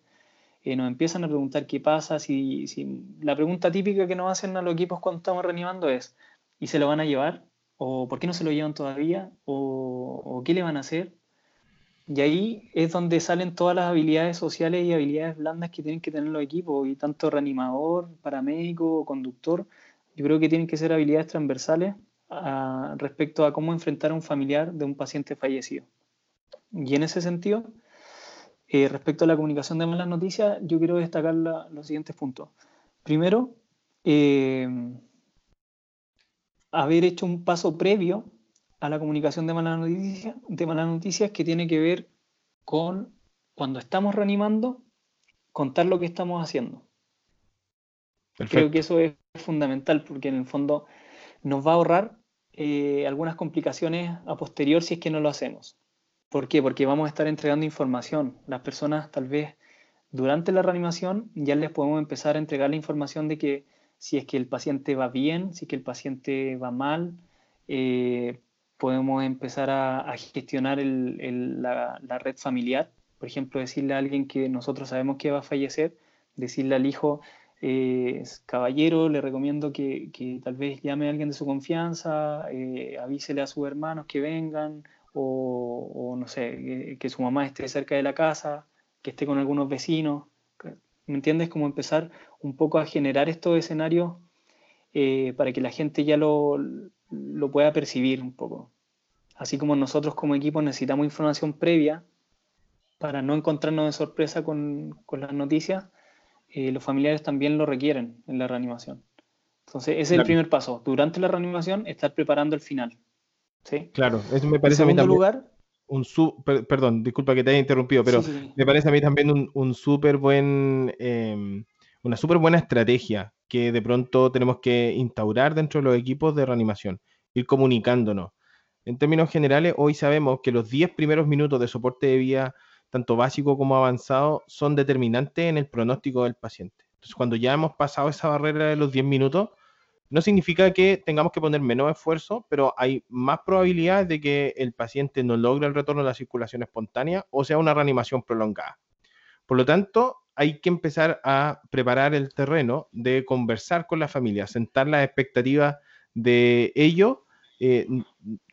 Eh, nos empiezan a preguntar qué pasa. Si, si, la pregunta típica que nos hacen a los equipos cuando estamos reanimando es, ¿y se lo van a llevar? ¿O por qué no se lo llevan todavía? ¿O, o qué le van a hacer? Y ahí es donde salen todas las habilidades sociales y habilidades blandas que tienen que tener los equipos, y tanto reanimador, paramédico, conductor, yo creo que tienen que ser habilidades transversales respecto a cómo enfrentar a un familiar de un paciente fallecido. Y en ese sentido, eh, respecto a la comunicación de malas noticias, yo quiero destacar los siguientes puntos. Primero, eh, haber hecho un paso previo a la comunicación de malas noticias, de noticias que tiene que ver con cuando estamos reanimando, contar lo que estamos haciendo. Creo que eso es fundamental porque en el fondo nos va a ahorrar eh, algunas complicaciones a posterior si es que no lo hacemos. ¿Por qué? Porque vamos a estar entregando información. Las personas tal vez durante la reanimación ya les podemos empezar a entregar la información de que si es que el paciente va bien, si es que el paciente va mal, eh, podemos empezar a, gestionar la, red familiar. Por ejemplo, decirle a alguien que nosotros sabemos que va a fallecer, decirle al hijo, eh, caballero, le recomiendo que, tal vez llame a alguien de su confianza, eh, avísele a sus hermanos que vengan, o, no sé, que, su mamá esté cerca de la casa, que esté con algunos vecinos. ¿Me entiendes? Como empezar un poco a generar estos escenarios eh, para que la gente ya lo, lo pueda percibir un poco. Así como nosotros como equipo necesitamos información previa para no encontrarnos de sorpresa con, las noticias, eh, los familiares también lo requieren en la reanimación. Entonces, ese es el primer paso. Durante la reanimación, estar preparando el final. ¿sí? Claro, eso me parece en segundo lugar, un perdón, disculpa que te haya interrumpido, pero me parece a mí también un, un súper buen, em, una súper buena estrategia que de pronto tenemos que instaurar dentro de los equipos de reanimación, ir comunicándonos. En términos generales, hoy sabemos que los 10 primeros minutos de soporte de vía, tanto básico como avanzado, son determinantes en el pronóstico del paciente. Entonces, cuando ya hemos pasado esa barrera de los 10 minutos, no significa que tengamos que poner menos esfuerzo, pero hay más probabilidades de que el paciente no logre el retorno a la circulación espontánea o sea una reanimación prolongada. Por lo tanto, hay que empezar a preparar el terreno de conversar con la familia, sentar las expectativas de ello. Eh,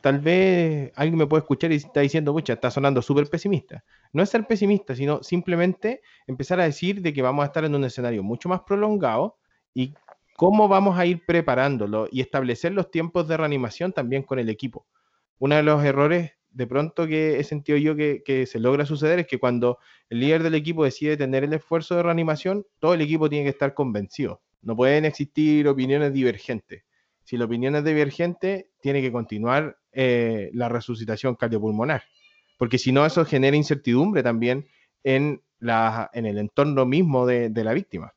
tal vez alguien me puede escuchar y está diciendo, pucha, está sonando súper pesimista. No es ser pesimista, sino simplemente empezar a decir de que vamos a estar en un escenario mucho más prolongado y cómo vamos a ir preparándolo y establecer los tiempos de reanimación también con el equipo. Uno de los errores de pronto que he sentido yo que, se logra suceder es que cuando el líder del equipo decide tener el esfuerzo de reanimación, todo el equipo tiene que estar convencido. No pueden existir opiniones divergentes. Si la opinión es divergente, tiene que continuar eh, la resucitación cardiopulmonar, porque si no, eso genera incertidumbre también en, el entorno mismo de la víctima.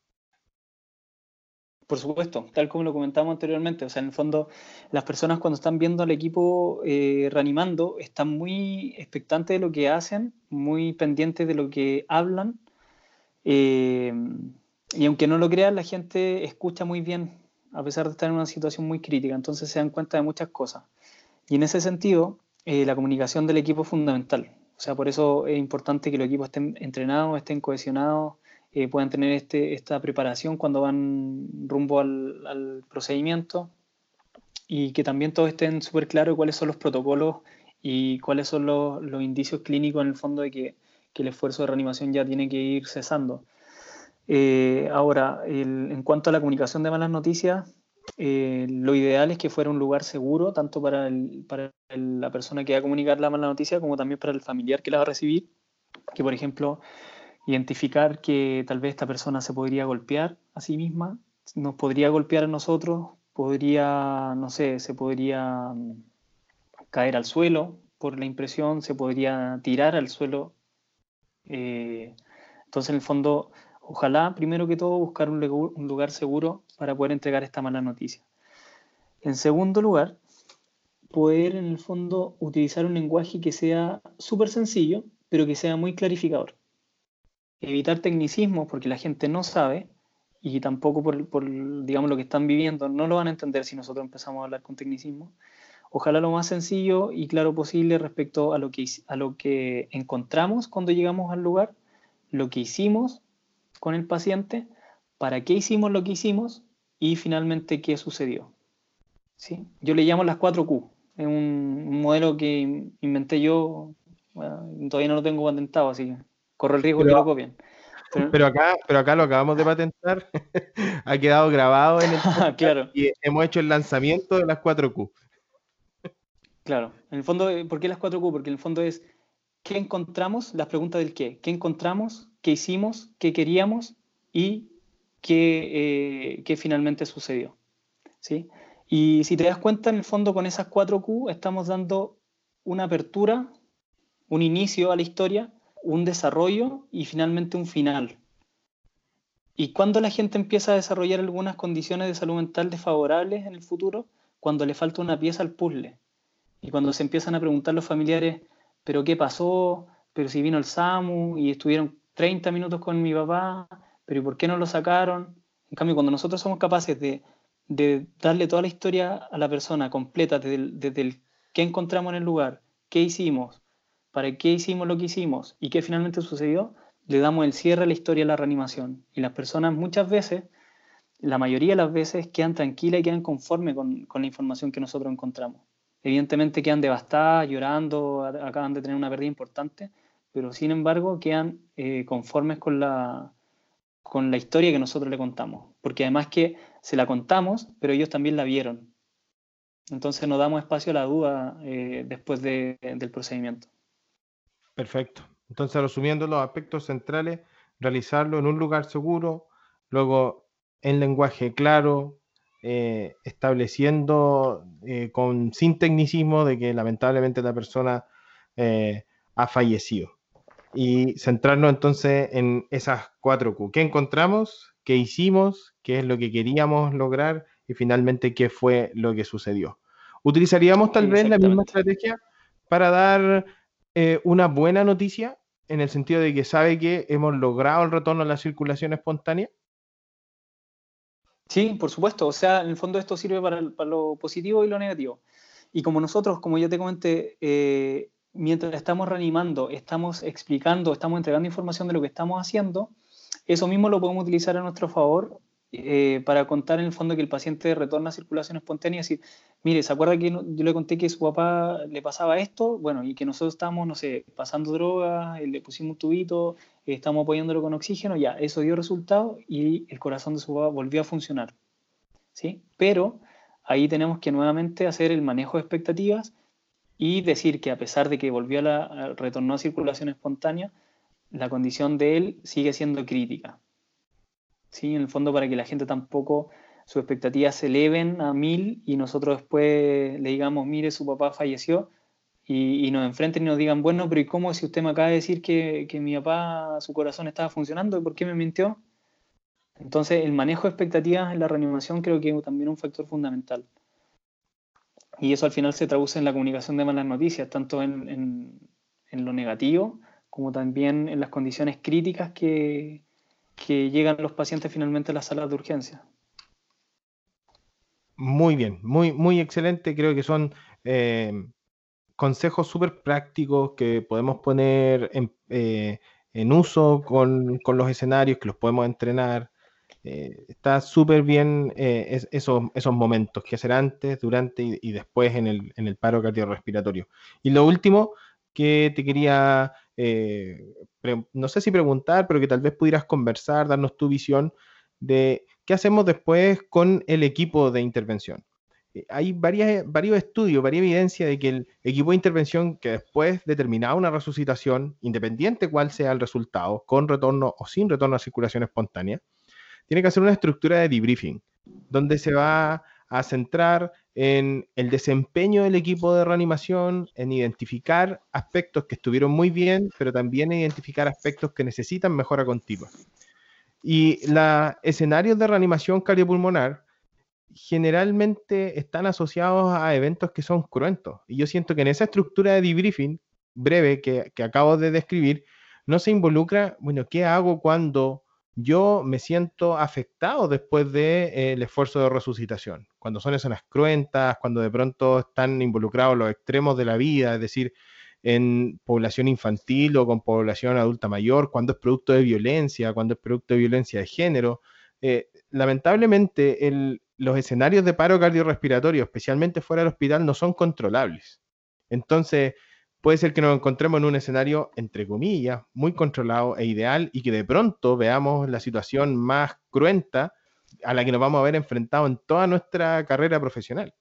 Por supuesto, tal como lo comentamos anteriormente, o sea, en el fondo las personas cuando están viendo al equipo eh, reanimando están muy expectantes de lo que hacen, muy pendientes de lo que hablan, eh, y aunque no lo crean, la gente escucha muy bien, a pesar de estar en una situación muy crítica, entonces se dan cuenta de muchas cosas. Y en ese sentido, eh, la comunicación del equipo es fundamental, o sea, por eso es importante que los equipos estén entrenados, estén cohesionados, eh, puedan tener este, esta preparación cuando van rumbo al, procedimiento y que también todos estén súper claros cuáles son los protocolos y cuáles son los, indicios clínicos en el fondo de que, el esfuerzo de reanimación ya tiene que ir cesando. Eh, ahora, en cuanto a la comunicación de malas noticias, eh, lo ideal es que fuera un lugar seguro, tanto para, para la persona que va a comunicar la mala noticia como también para el familiar que la va a recibir. Que, por ejemplo, identificar que tal vez esta persona se podría golpear a sí misma, nos podría golpear a nosotros, podría, no sé, se podría mm, caer al suelo por la impresión, se podría tirar al suelo. Eh, entonces, en el fondo, ojalá, primero que todo, buscar un, un lugar seguro para poder entregar esta mala noticia. En segundo lugar, poder, en el fondo, utilizar un lenguaje que sea súper sencillo, pero que sea muy clarificador evitar tecnicismos porque la gente no sabe y tampoco por, digamos, lo que están viviendo no lo van a entender si nosotros empezamos a hablar con tecnicismo. Ojalá lo más sencillo y claro posible respecto a lo, que, a lo que encontramos cuando llegamos al lugar, lo que hicimos con el paciente, para qué hicimos lo que hicimos y finalmente qué sucedió. ¿Sí? Yo le llamo las 4Q. Es un, modelo que inventé yo, todavía no lo tengo patentado, así que corro el riesgo que lo copien. Pero, acá, pero acá lo acabamos de patentar, [laughs] ha quedado grabado en el [laughs] claro. y hemos hecho el lanzamiento de las 4Q. Claro, en el fondo, eh, ¿por qué las 4Q? Porque en el fondo es ¿qué encontramos? Las preguntas del qué. ¿Qué encontramos? ¿Qué hicimos? ¿Qué queríamos? Y qué, eh, finalmente sucedió. ¿Sí? Y si te das cuenta, en el fondo con esas 4Q estamos dando una apertura, un inicio a la historia un desarrollo y finalmente un final. ¿Y cuando la gente empieza a desarrollar algunas condiciones de salud mental desfavorables en el futuro? Cuando le falta una pieza al puzzle. Y cuando se empiezan a preguntar los familiares, ¿pero qué pasó? ¿Pero si vino el SAMU y estuvieron 30 minutos con mi papá? ¿Pero por qué no lo sacaron? En cambio, cuando nosotros somos capaces de, darle toda la historia a la persona completa, desde desde el qué encontramos en el lugar, qué hicimos, para qué hicimos lo que hicimos y qué finalmente sucedió, le damos el cierre a la historia de la reanimación. Y las personas muchas veces, la mayoría de las veces, quedan tranquilas y quedan conformes con, la información que nosotros encontramos. Evidentemente quedan devastadas, llorando, acaban de tener una pérdida importante, pero sin embargo quedan eh, conformes con la, con la historia que nosotros le contamos. Porque además que se la contamos, pero ellos también la vieron. Entonces no damos espacio a la duda eh, después del procedimiento. Perfecto. Entonces, resumiendo los aspectos centrales, realizarlo en un lugar seguro, luego en lenguaje claro, eh, estableciendo eh, con sin tecnicismo de que lamentablemente la persona eh, ha fallecido. Y centrarnos entonces en esas cuatro Q. ¿Qué encontramos? ¿Qué hicimos? ¿Qué es lo que queríamos lograr? Y finalmente, ¿qué fue lo que sucedió? ¿Utilizaríamos tal vez la misma estrategia para dar eh, una buena noticia en el sentido de que sabe que hemos logrado el retorno a la circulación espontánea? Sí, por supuesto. O sea, en el fondo esto sirve para, lo positivo y lo negativo. Y como nosotros, como ya te comenté, eh, mientras estamos reanimando, estamos explicando, estamos entregando información de lo que estamos haciendo, eso mismo lo podemos utilizar a nuestro favor eh, para contar en el fondo que el paciente retorna a circulación espontánea y decir, mire, ¿se acuerda que yo le conté que su papá le pasaba esto? Bueno, y que nosotros estamos, no sé, pasando drogas, le pusimos un tubito, estamos apoyándolo con oxígeno, ya, eso dio resultado y el corazón de su papá volvió a funcionar. ¿Sí? Pero ahí tenemos que nuevamente hacer el manejo de expectativas y decir que a pesar de que volvió a la, retornó a circulación espontánea, la condición de él sigue siendo crítica. ¿Sí? En el fondo para que la gente tampoco sus expectativas se eleven a mil y nosotros después le digamos, mire, su papá falleció y, nos enfrenten y nos digan, bueno, pero ¿y cómo si usted me acaba de decir que, que mi papá, su corazón estaba funcionando? ¿Por qué me mintió? Entonces, el manejo de expectativas en la reanimación creo que es también un factor fundamental. Y eso al final se traduce en la comunicación de malas noticias, tanto en, lo negativo como también en las condiciones críticas que, llegan los pacientes finalmente a las salas de urgencia. Muy bien, muy, muy excelente. Creo que son eh, consejos súper prácticos que podemos poner en, eh, uso con, con, los escenarios, que los podemos entrenar. Eh, está súper bien esos, esos momentos que hacer antes, durante y, después en el, en el, paro cardiorrespiratorio. Y lo último que te quería, eh, no sé si preguntar, pero que tal vez pudieras conversar, darnos tu visión de qué hacemos después con el equipo de intervención. Hay varias, varios estudios, varias evidencia de que el equipo de intervención que después determinaba una resucitación, independiente cuál sea el resultado, con retorno o sin retorno a circulación espontánea, tiene que hacer una estructura de debriefing, donde se va a centrar en el desempeño del equipo de reanimación, en identificar aspectos que estuvieron muy bien, pero también identificar aspectos que necesitan mejora continua. Y los escenarios de reanimación cardiopulmonar generalmente están asociados a eventos que son cruentos. Y yo siento que en esa estructura de debriefing breve que, que acabo de describir, no se involucra, bueno, ¿qué hago cuando yo me siento afectado después del de, eh, esfuerzo de resucitación. Cuando son escenas cruentas, cuando de pronto están involucrados los extremos de la vida, es decir, en población infantil o con población adulta mayor, cuando es producto de violencia, cuando es producto de violencia de género. Eh, lamentablemente, los escenarios de paro cardiorrespiratorio, especialmente fuera del hospital, no son controlables. Entonces, puede ser que nos encontremos en un escenario, entre comillas, muy controlado e ideal y que de pronto veamos la situación más cruenta a la que nos vamos a ver enfrentados en toda nuestra carrera profesional.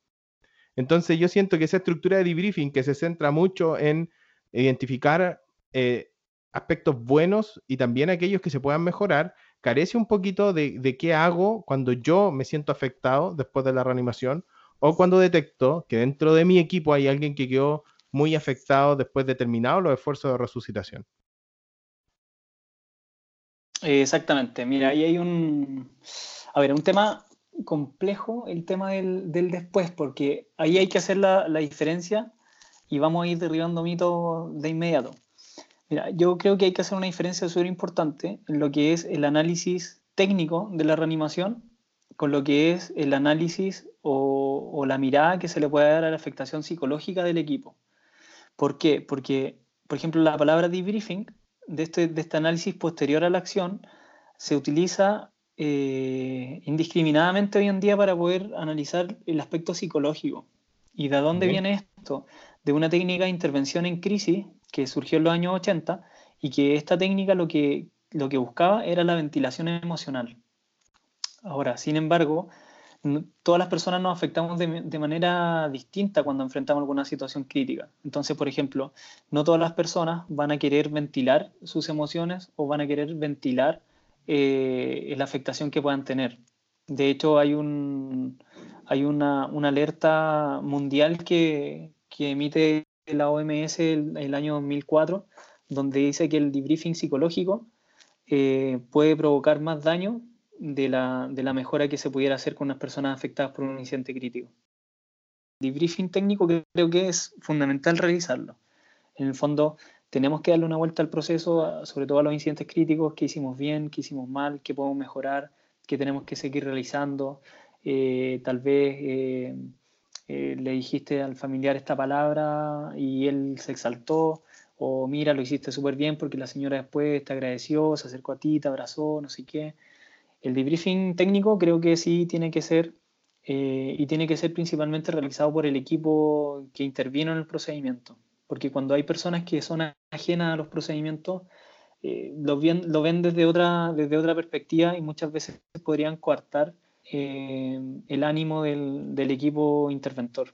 Entonces yo siento que esa estructura de debriefing que se centra mucho en identificar eh, aspectos buenos y también aquellos que se puedan mejorar, carece un poquito de, de, qué hago cuando yo me siento afectado después de la reanimación o cuando detecto que dentro de mi equipo hay alguien que quedó muy afectados después de terminados los esfuerzos de resucitación. Exactamente, mira, ahí hay un, a ver, un tema complejo, el tema del, después, porque ahí hay que hacer la, diferencia y vamos a ir derribando mitos de inmediato. Mira, yo creo que hay que hacer una diferencia súper importante en lo que es el análisis técnico de la reanimación con lo que es el análisis o, o, la mirada que se le puede dar a la afectación psicológica del equipo. ¿Por qué? Porque, por ejemplo, la palabra debriefing, de este, de este análisis posterior a la acción, se utiliza eh, indiscriminadamente hoy en día para poder analizar el aspecto psicológico. ¿Y de dónde viene esto? De una técnica de intervención en crisis que surgió en los años 80 y que esta técnica lo que, lo que buscaba era la ventilación emocional. Ahora, sin embargo, todas las personas nos afectamos de, manera distinta cuando enfrentamos alguna situación crítica. Entonces, por ejemplo, no todas las personas van a querer ventilar sus emociones o van a querer ventilar eh, la afectación que puedan tener. De hecho, hay, un, hay una, alerta mundial que, emite la OMS el, el año 2004, donde dice que el debriefing psicológico eh, puede provocar más daño de la, de la, mejora que se pudiera hacer con las personas afectadas por un incidente crítico. Debriefing técnico creo que es fundamental realizarlo. En el fondo, tenemos que darle una vuelta al proceso, sobre todo a los incidentes críticos, qué hicimos bien, qué hicimos mal, qué podemos mejorar, qué tenemos que seguir realizando. Eh, tal vez eh, eh, le dijiste al familiar esta palabra y él se exaltó, o mira, lo hiciste súper bien porque la señora después te agradeció, se acercó a ti, te abrazó, no sé qué. El debriefing técnico creo que sí tiene que ser y tiene que ser principalmente realizado por el equipo que intervino en el procedimiento porque cuando hay personas que son ajenas a los procedimientos, eh, lo, ven, desde otra, desde otra perspectiva y muchas veces podrían coartar eh, el ánimo del, equipo interventor.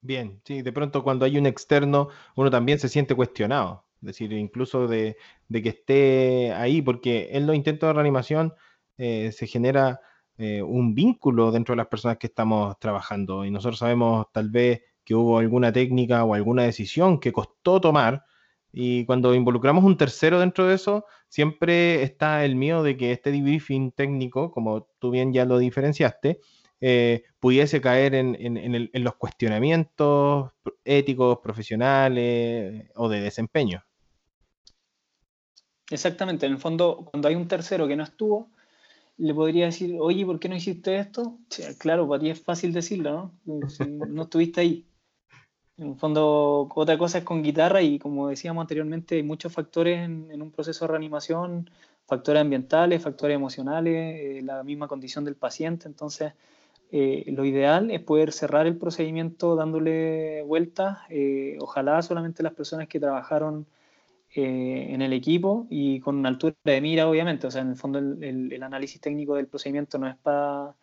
Bien, sí, de pronto cuando hay un externo, uno también se siente cuestionado, es decir, incluso de, que esté ahí, porque en los intentos de reanimación eh, se genera un vínculo dentro de las personas que estamos trabajando y nosotros sabemos tal vez que hubo alguna técnica o alguna decisión que costó tomar. Y cuando involucramos un tercero dentro de eso, siempre está el miedo de que este debriefing técnico, como tú bien ya lo diferenciaste, eh, pudiese caer en, en, los cuestionamientos éticos, profesionales o de desempeño. Exactamente, en el fondo, cuando hay un tercero que no estuvo, le podría decir, oye, ¿por qué no hiciste esto? claro, para ti es fácil decirlo, ¿no? [laughs] no estuviste ahí. En el fondo, otra cosa es con guitarra y como decíamos anteriormente, hay muchos factores en, un proceso de reanimación, factores ambientales, factores emocionales, eh, la misma condición del paciente. Entonces, eh, lo ideal es poder cerrar el procedimiento dándole vueltas, eh, ojalá solamente las personas que trabajaron en el equipo y con una altura de mira, obviamente. O sea, en el fondo el análisis técnico del procedimiento no es para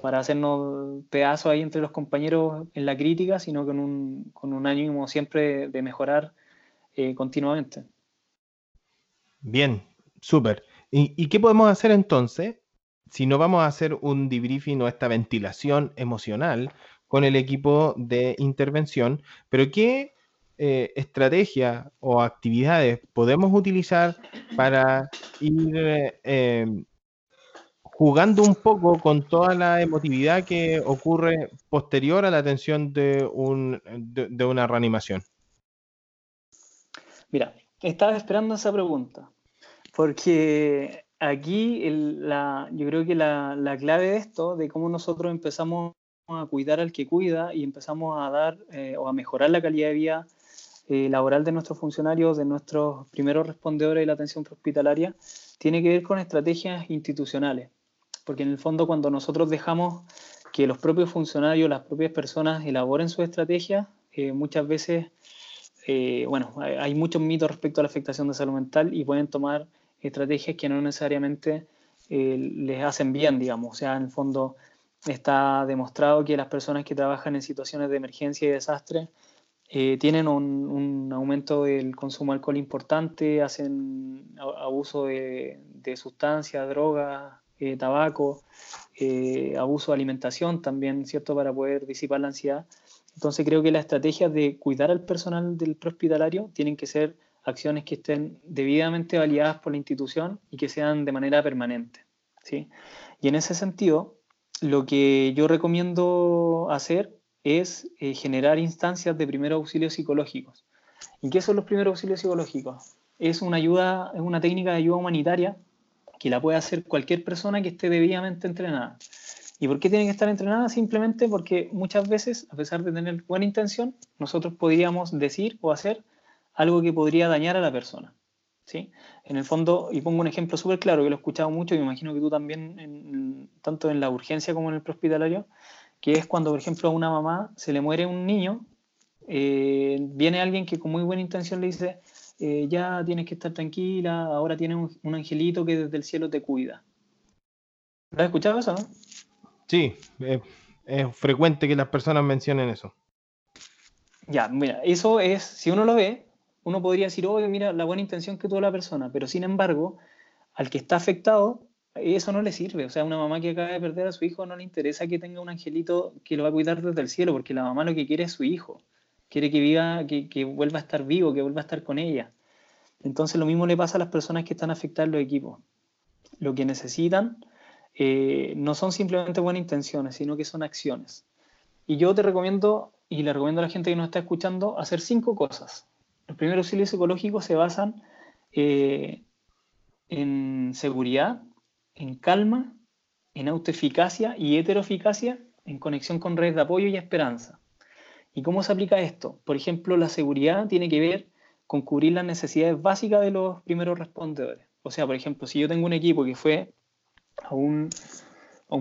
para hacernos pedazos ahí entre los compañeros en la crítica, sino con un, con un ánimo siempre de mejorar eh, continuamente. Bien, súper. ¿Y, qué podemos hacer entonces si no vamos a hacer un debriefing o esta ventilación emocional con el equipo de intervención? Pero ¿qué eh, estrategias o actividades podemos utilizar para ir eh, jugando un poco con toda la emotividad que ocurre posterior a la atención de, un, de, una reanimación? Mira, estaba esperando esa pregunta, porque aquí la, yo creo que la, la, clave de esto, de cómo nosotros empezamos a cuidar al que cuida y empezamos a dar eh, o a mejorar la calidad de vida eh, laboral de nuestros funcionarios, de nuestros primeros respondedores de la atención hospitalaria, tiene que ver con estrategias institucionales porque en el fondo cuando nosotros dejamos que los propios funcionarios, las propias personas elaboren su estrategia, eh, muchas veces, eh, bueno, hay muchos mitos respecto a la afectación de salud mental y pueden tomar estrategias que no necesariamente eh, les hacen bien, digamos. O sea, en el fondo está demostrado que las personas que trabajan en situaciones de emergencia y desastre tienen un, aumento del consumo de alcohol importante, hacen abuso de, de sustancias, drogas, eh, tabaco, eh, abuso de alimentación también, ¿cierto? Para poder disipar la ansiedad. Entonces creo que las estrategias de cuidar al personal del prehospitalario tienen que ser acciones que estén debidamente validadas por la institución y que sean de manera permanente. ¿sí? Y en ese sentido, lo que yo recomiendo hacer es eh, generar instancias de primeros auxilios psicológicos. ¿Y qué son los primeros auxilios psicológicos? Es una ayuda, es una técnica de ayuda humanitaria que la puede hacer cualquier persona que esté debidamente entrenada. ¿Y por qué tiene que estar entrenada? Simplemente porque muchas veces, a pesar de tener buena intención, nosotros podríamos decir o hacer algo que podría dañar a la persona. ¿sí? En el fondo, y pongo un ejemplo súper claro, que lo he escuchado mucho y me imagino que tú también, tanto en la urgencia como en el prehospitalario, que es cuando, por ejemplo, a una mamá se le muere un niño, eh, viene alguien que con muy buena intención le dice, eh, ya tienes que estar tranquila, ahora tienes un, angelito que desde el cielo te cuida. ¿Lo has escuchado eso, no? Sí, es frecuente que las personas mencionen eso. Ya, mira, eso es, si uno lo ve, uno podría decir, oye, mira, la buena intención que tuvo la persona, pero sin embargo, al que está afectado, eso no le sirve. O sea, una mamá que acaba de perder a su hijo no le interesa que tenga un angelito que lo va a cuidar desde el cielo, porque la mamá lo que quiere es su hijo. quiere que viva, que, que, vuelva a estar vivo, que vuelva a estar con ella. Entonces lo mismo le pasa a las personas que están afectadas los equipos. Lo que necesitan eh, no son simplemente buenas intenciones, sino que son acciones. Y yo te recomiendo, y le recomiendo a la gente que nos está escuchando, hacer cinco cosas. Los primeros auxilios psicológicos se basan eh, en seguridad, en calma, en autoeficacia y heteroeficacia en conexión con redes de apoyo y esperanza. ¿Y cómo se aplica esto? Por ejemplo, la seguridad tiene que ver con cubrir las necesidades básicas de los primeros respondedores. O sea, por ejemplo, si yo tengo un equipo que fue a un,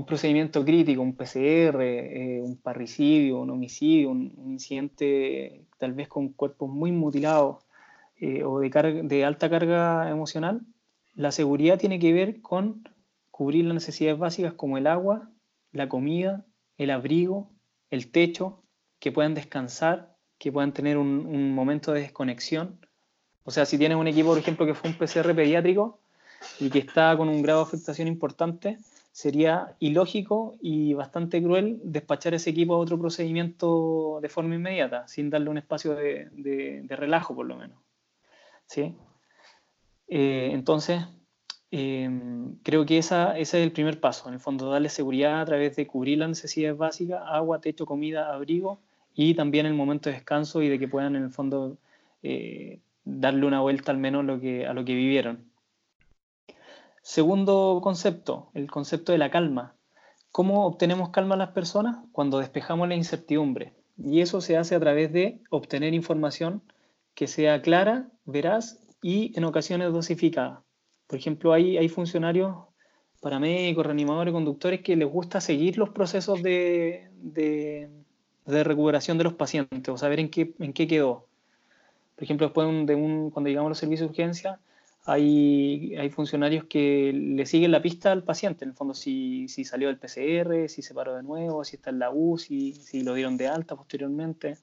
procedimiento crítico, un PCR, eh, un parricidio, un homicidio, un, incidente tal vez con cuerpos muy mutilados eh, o de, de alta carga emocional, la seguridad tiene que ver con cubrir las necesidades básicas como el agua, la comida, el abrigo, el techo, que puedan descansar, que puedan tener un, momento de desconexión. O sea, si tienes un equipo, por ejemplo, que fue un PCR pediátrico y que está con un grado de afectación importante, sería ilógico y bastante cruel despachar ese equipo a otro procedimiento de forma inmediata, sin darle un espacio de, relajo, por lo menos. ¿Sí? Eh, entonces, Em, creo que esa, ese es el primer paso, en el fondo, darle seguridad a través de cubrir las necesidades básicas, agua, techo, comida, abrigo, y también el momento de descanso y de que puedan, en el fondo, eh, darle una vuelta al menos a lo que vivieron. Segundo concepto, el concepto de la calma. ¿Cómo obtenemos calma a las personas? Cuando despejamos la incertidumbre. Y eso se hace a través de obtener información que sea clara, veraz y en ocasiones dosificada. Por ejemplo, hay, hay funcionarios, paramédicos, reanimadores, conductores que les gusta seguir los procesos de, de, recuperación de los pacientes o saber en qué, en qué quedó. Por ejemplo, después de un, cuando llegamos a los servicios de urgencia, hay, hay, funcionarios que le siguen la pista al paciente, en el fondo si, si, salió del PCR, si se paró de nuevo, si está en la UCI, si lo dieron de alta posteriormente.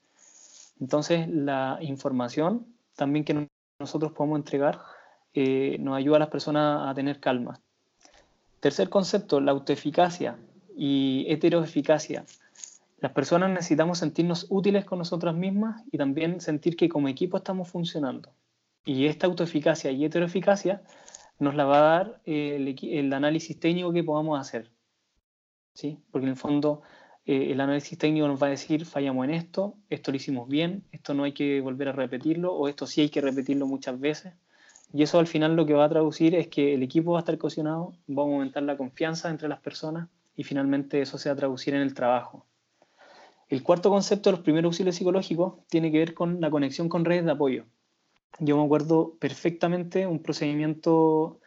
Entonces, la información también que nosotros podemos entregar nos ayuda a las personas a tener calma. Tercer concepto, la autoeficacia y heteroeficacia. Las personas necesitamos sentirnos útiles con nosotras mismas y también sentir que como equipo estamos funcionando. Y esta autoeficacia y heteroeficacia nos la va a dar el, análisis técnico que podamos hacer. ¿Sí? Porque en el fondo eh, el análisis técnico nos va a decir fallamos en esto, esto lo hicimos bien, esto no hay que volver a repetirlo o esto sí hay que repetirlo muchas veces. Y eso al final lo que va a traducir es que el equipo va a estar cohesionado, va a aumentar la confianza entre las personas y finalmente eso se va a traducir en el trabajo. El cuarto concepto de los primeros auxilios psicológicos tiene que ver con la conexión con redes de apoyo. Yo me acuerdo perfectamente un procedimiento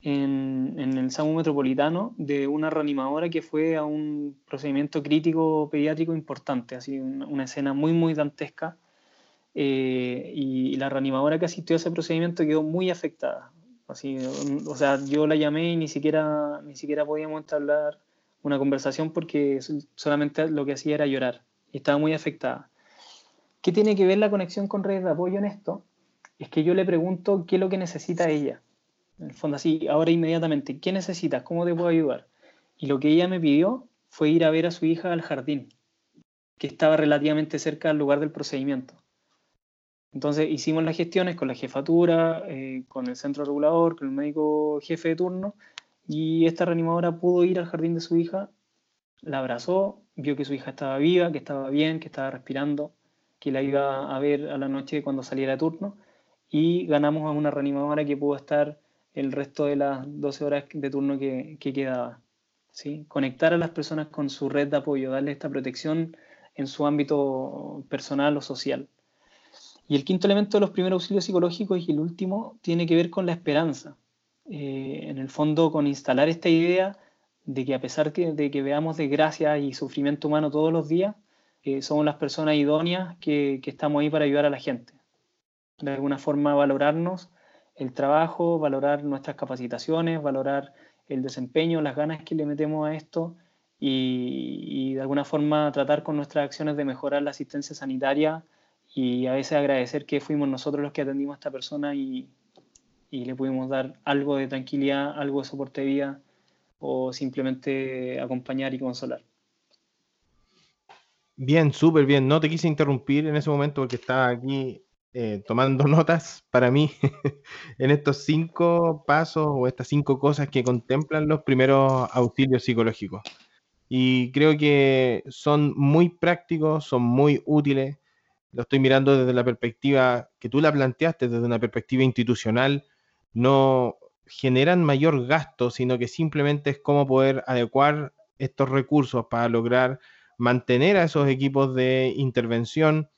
en, el SAMU metropolitano de una reanimadora que fue a un procedimiento crítico pediátrico importante, así una escena muy, muy dantesca eh, y, la reanimadora que asistió a ese procedimiento quedó muy afectada. Así, o sea, yo la llamé y ni siquiera, ni siquiera podíamos entablar una conversación porque solamente lo que hacía era llorar y estaba muy afectada. ¿Qué tiene que ver la conexión con redes de apoyo en esto? Es que yo le pregunto qué es lo que necesita ella. En el fondo, así, ahora inmediatamente, ¿qué necesitas? ¿Cómo te puedo ayudar? Y lo que ella me pidió fue ir a ver a su hija al jardín, que estaba relativamente cerca del lugar del procedimiento. Entonces hicimos las gestiones con la jefatura, eh, con el centro regulador, con el médico jefe de turno, y esta reanimadora pudo ir al jardín de su hija, la abrazó, vio que su hija estaba viva, que estaba bien, que estaba respirando, que la iba a ver a la noche cuando saliera turno, y ganamos a una reanimadora que pudo estar el resto de las 12 horas de turno que, que quedaba. ¿sí? Conectar a las personas con su red de apoyo, darle esta protección en su ámbito personal o social. Y el quinto elemento de los primeros auxilios psicológicos y el último tiene que ver con la esperanza. Eh, en el fondo, con instalar esta idea de que a pesar de que veamos desgracia y sufrimiento humano todos los días, eh, somos las personas idóneas que, que estamos ahí para ayudar a la gente. De alguna forma, valorarnos el trabajo, valorar nuestras capacitaciones, valorar el desempeño, las ganas que le metemos a esto y, y, de alguna forma tratar con nuestras acciones de mejorar la asistencia sanitaria y a veces agradecer que fuimos nosotros los que atendimos a esta persona y, y le pudimos dar algo de tranquilidad, algo de soporte de vida o simplemente acompañar y consolar. Bien, súper bien. No te quise interrumpir en ese momento porque estaba aquí eh, tomando [laughs] notas para mí [laughs] en estos cinco pasos o estas cinco cosas que contemplan los primeros auxilios psicológicos. Y creo que son muy prácticos, son muy útiles. Lo estoy mirando desde la perspectiva que tú la planteaste, desde una perspectiva institucional. No generan mayor gasto, sino que simplemente es cómo poder adecuar estos recursos para lograr mantener a esos equipos de intervención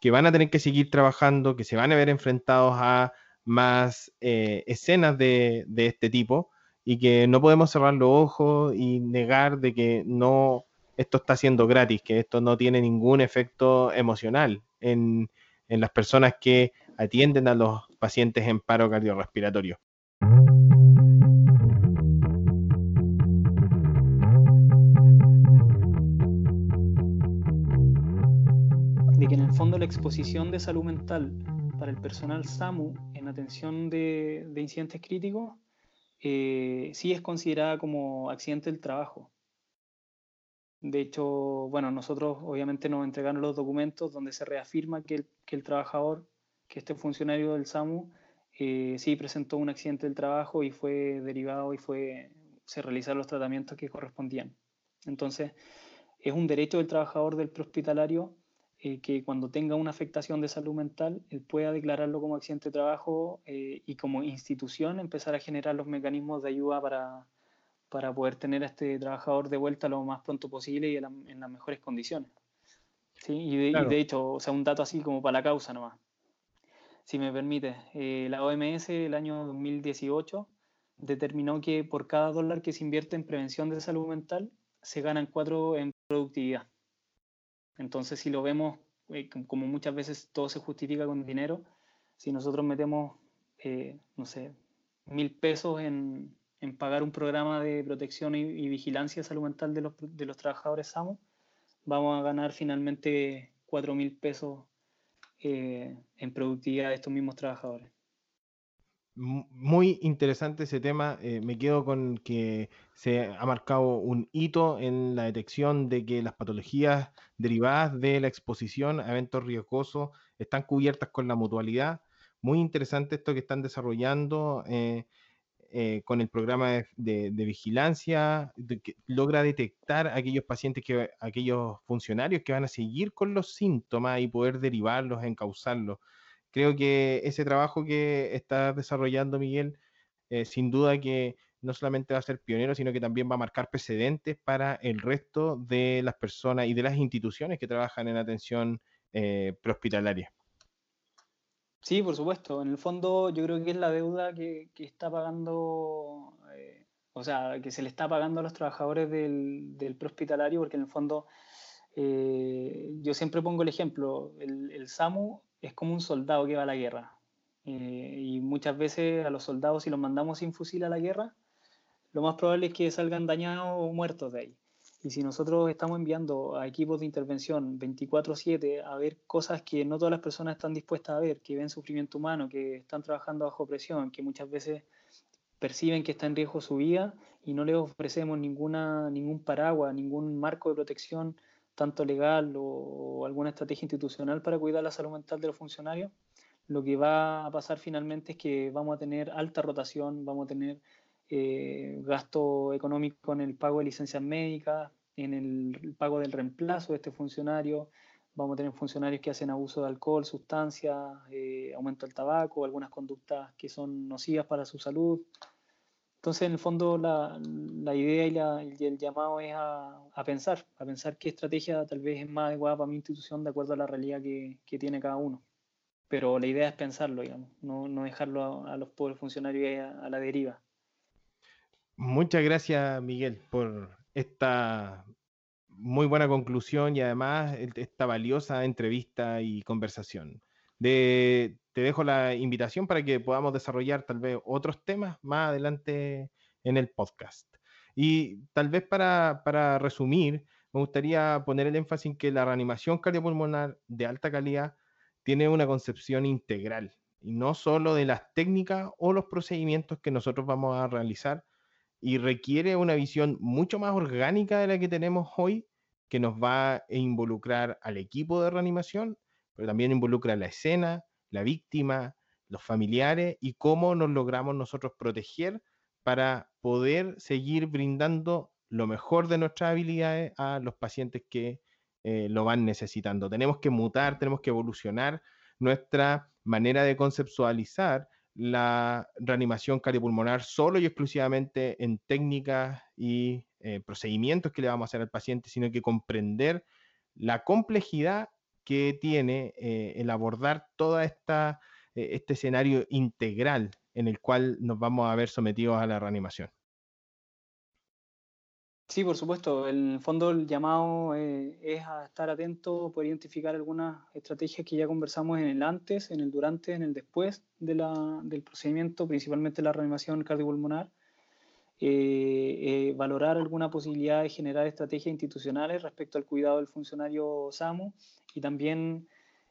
que van a tener que seguir trabajando, que se van a ver enfrentados a más eh, escenas de, de, este tipo y que no podemos cerrar los ojos y negar de que no esto está siendo gratis, que esto no tiene ningún efecto emocional en, las personas que atienden a los pacientes en paro cardiorrespiratorio. de que en el fondo la exposición de salud mental para el personal SAMU en atención de, de incidentes críticos eh, sí es considerada como accidente del trabajo. De hecho, bueno, nosotros obviamente nos entregaron los documentos donde se reafirma que el, trabajador, que este funcionario del SAMU, eh, sí presentó un accidente del trabajo y fue derivado y fue, se realizaron los tratamientos que correspondían. Entonces, es un derecho del trabajador del prehospitalario eh, que cuando tenga una afectación de salud mental, él pueda declararlo como accidente de trabajo eh, y como institución empezar a generar los mecanismos de ayuda para, para poder tener a este trabajador de vuelta lo más pronto posible y en, la, en las mejores condiciones. ¿Sí? Y, de, claro. y, de, hecho, o sea, un dato así como para la causa nomás. Si me permite, eh, la OMS el año 2018 determinó que por cada dólar que se invierte en prevención de salud mental, se ganan cuatro en productividad. Entonces, si lo vemos, eh, como muchas veces todo se justifica con dinero, si nosotros metemos, eh, no sé, mil pesos en, en, pagar un programa de protección y, vigilancia salud mental de los, de los trabajadores SAMU, vamos a ganar finalmente cuatro mil pesos eh, en productividad de estos mismos trabajadores muy interesante ese tema. Eh, me quedo con que se ha marcado un hito en la detección de que las patologías derivadas de la exposición a eventos riesgosos están cubiertas con la mutualidad. Muy interesante esto que están desarrollando eh, eh, con el programa de, vigilancia, que logra detectar aquellos pacientes, que, aquellos funcionarios que van a seguir con los síntomas y poder derivarlos, encauzarlos creo que ese trabajo que está desarrollando Miguel, eh, sin duda que no solamente va a ser pionero, sino que también va a marcar precedentes para el resto de las personas y de las instituciones que trabajan en atención eh, prehospitalaria. Sí, por supuesto. En el fondo yo creo que es la deuda que, que está pagando, eh, o sea, que se le está pagando a los trabajadores del, del prehospitalario, porque en el fondo eh, yo siempre pongo el ejemplo, el, el SAMU es como un soldado que va a la guerra. Eh, y muchas veces a los soldados, si los mandamos sin fusil a la guerra, lo más probable es que salgan dañados o muertos de ahí. Y si nosotros estamos enviando a equipos de intervención 24/7 a ver cosas que no todas las personas están dispuestas a ver, que ven sufrimiento humano, que están trabajando bajo presión, que muchas veces perciben que está en riesgo su vida y no les ofrecemos ninguna, ningún paraguas, ningún marco de protección tanto legal o, alguna estrategia institucional para cuidar la salud mental de los funcionarios, lo que va a pasar finalmente es que vamos a tener alta rotación, vamos a tener eh, gasto económico en el pago de licencias médicas, en el pago del reemplazo de este funcionario, vamos a tener funcionarios que hacen abuso de alcohol, sustancias, eh, aumento del tabaco, algunas conductas que son nocivas para su salud, entonces, en el fondo, la, la idea y, la, y, el llamado es a, a, pensar, a pensar qué estrategia tal vez es más adecuada para mi institución de acuerdo a la realidad que, que tiene cada uno. Pero la idea es pensarlo, digamos, no, no dejarlo a, a, los pobres funcionarios a, a la deriva. Muchas gracias, Miguel, por esta muy buena conclusión y además esta valiosa entrevista y conversación. Te dejo la invitación para que podamos desarrollar tal vez otros temas más adelante en el podcast. Y tal vez para, para resumir, me gustaría poner el énfasis en que la reanimación cardiopulmonar de alta calidad tiene una concepción integral y no solo de las técnicas o los procedimientos que nosotros vamos a realizar y requiere una visión mucho más orgánica de la que tenemos hoy que nos va a involucrar al equipo de reanimación, pero también involucra la escena, la víctima, los familiares y cómo nos logramos nosotros proteger para poder seguir brindando lo mejor de nuestras habilidades a los pacientes que eh, lo van necesitando. Tenemos que mutar, tenemos que evolucionar nuestra manera de conceptualizar la reanimación cardiopulmonar solo y exclusivamente en técnicas y eh, procedimientos que le vamos a hacer al paciente, sino que comprender la complejidad que tiene eh, el abordar todo esta, este escenario integral en el cual nos vamos a ver sometidos a la reanimación. Sí, por supuesto. En el fondo el llamado eh, es a estar atento, poder identificar algunas estrategias que ya conversamos en el antes, en el durante, en el después de la, del procedimiento, principalmente la reanimación cardiopulmonar. Eh, eh, valorar alguna posibilidad de generar estrategias institucionales respecto al cuidado del funcionario SAMU y también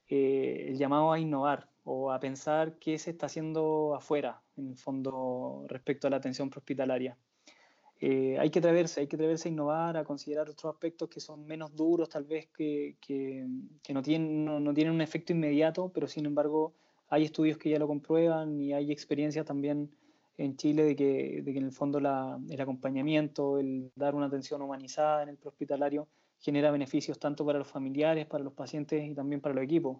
el llamado a innovar o a pensar qué se está haciendo afuera, en el fondo, respecto a la atención prehospitalaria. Eh, hay que atreverse, hay que atreverse a innovar, a considerar otros aspectos que son menos duros, tal vez que, no, tienen, un efecto inmediato, pero sin embargo hay estudios que ya lo comprueban y hay experiencias también en Chile de que, en el fondo el acompañamiento, el dar una atención humanizada en el prehospitalario genera beneficios tanto para los familiares, para los pacientes y también para los equipos.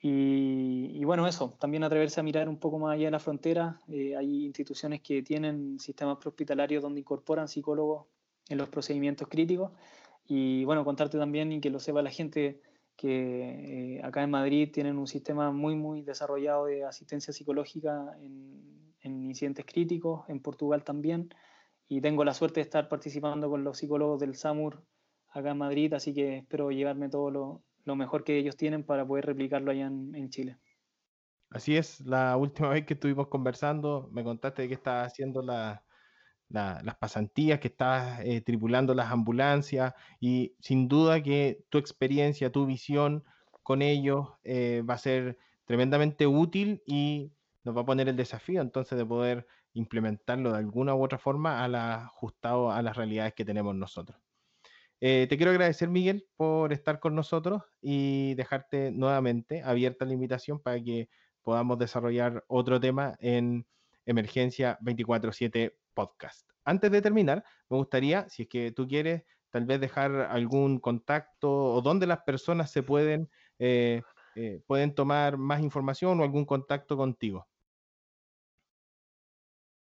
Y, bueno, eso, también atreverse a mirar un poco más allá de la frontera. Eh, hay instituciones que tienen sistemas prehospitalarios donde incorporan psicólogos en los procedimientos críticos. Y bueno, contarte también y que lo sepa la gente que eh, acá en Madrid tienen un sistema muy, muy desarrollado de asistencia psicológica en, en incidentes críticos, en Portugal también. Y tengo la suerte de estar participando con los psicólogos del SAMUR acá en Madrid, así que espero llevarme todo lo, lo mejor que ellos tienen para poder replicarlo allá en, Chile. Así es, la [laughs] última vez que estuvimos conversando me contaste de que estabas haciendo las pasantías, que estabas eh, tripulando las ambulancias y sin duda que tu experiencia, tu visión con ellos eh, va a ser tremendamente útil y nos va a poner el desafío entonces de poder implementarlo de alguna u otra forma a la, ajustado a las realidades que tenemos nosotros. Eh, te quiero agradecer, Miguel, por estar con nosotros y dejarte nuevamente abierta la invitación para que podamos desarrollar otro tema en Emergencia 24-7 Podcast. Antes de terminar, me gustaría, si es que tú quieres, tal vez dejar algún contacto o dónde las personas se pueden, eh, eh, pueden tomar más información o algún contacto contigo.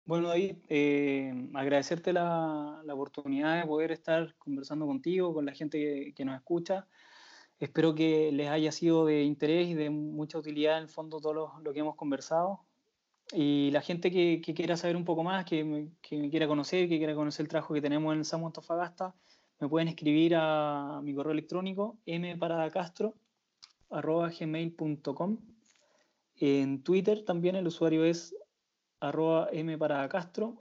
Bueno, David, eh, agradecerte la, oportunidad de poder estar conversando contigo, con la gente que, nos escucha. Espero que les haya sido de interés y de mucha utilidad en el fondo todo lo, que hemos conversado. Y la gente que, quiera saber un poco más, que me, quiera conocer, que quiera conocer el trabajo que tenemos en Samu Antofagasta, me pueden escribir a mi correo electrónico mparadacastro.gmail.com En Twitter también el usuario es arroba M para Castro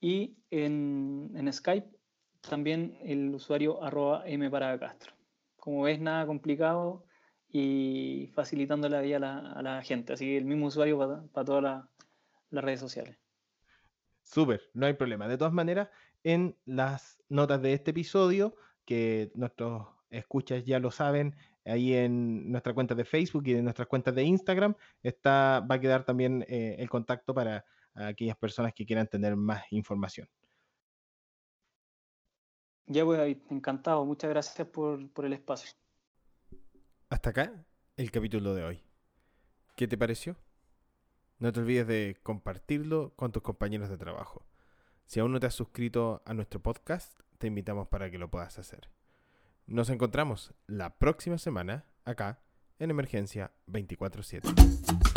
y en, en, Skype también el usuario arroba M para Castro. Como ves, nada complicado y facilitando la vida a la, gente. Así que el mismo usuario para, todas las redes sociales. Súper, no hay problema. De todas maneras, en las notas de este episodio, que nuestros escuchas ya lo saben, ahí en nuestra cuenta de Facebook y en nuestras cuentas de Instagram, está, va a quedar también eh, el contacto para a aquellas personas que quieran tener más información. Ya voy, David, encantado. Muchas gracias por, por el espacio. Hasta acá el capítulo de hoy. ¿Qué te pareció? No te olvides de compartirlo con tus compañeros de trabajo. Si aún no te has suscrito a nuestro podcast, te invitamos para que lo puedas hacer. Nos encontramos la próxima semana acá en Emergencia 24/7.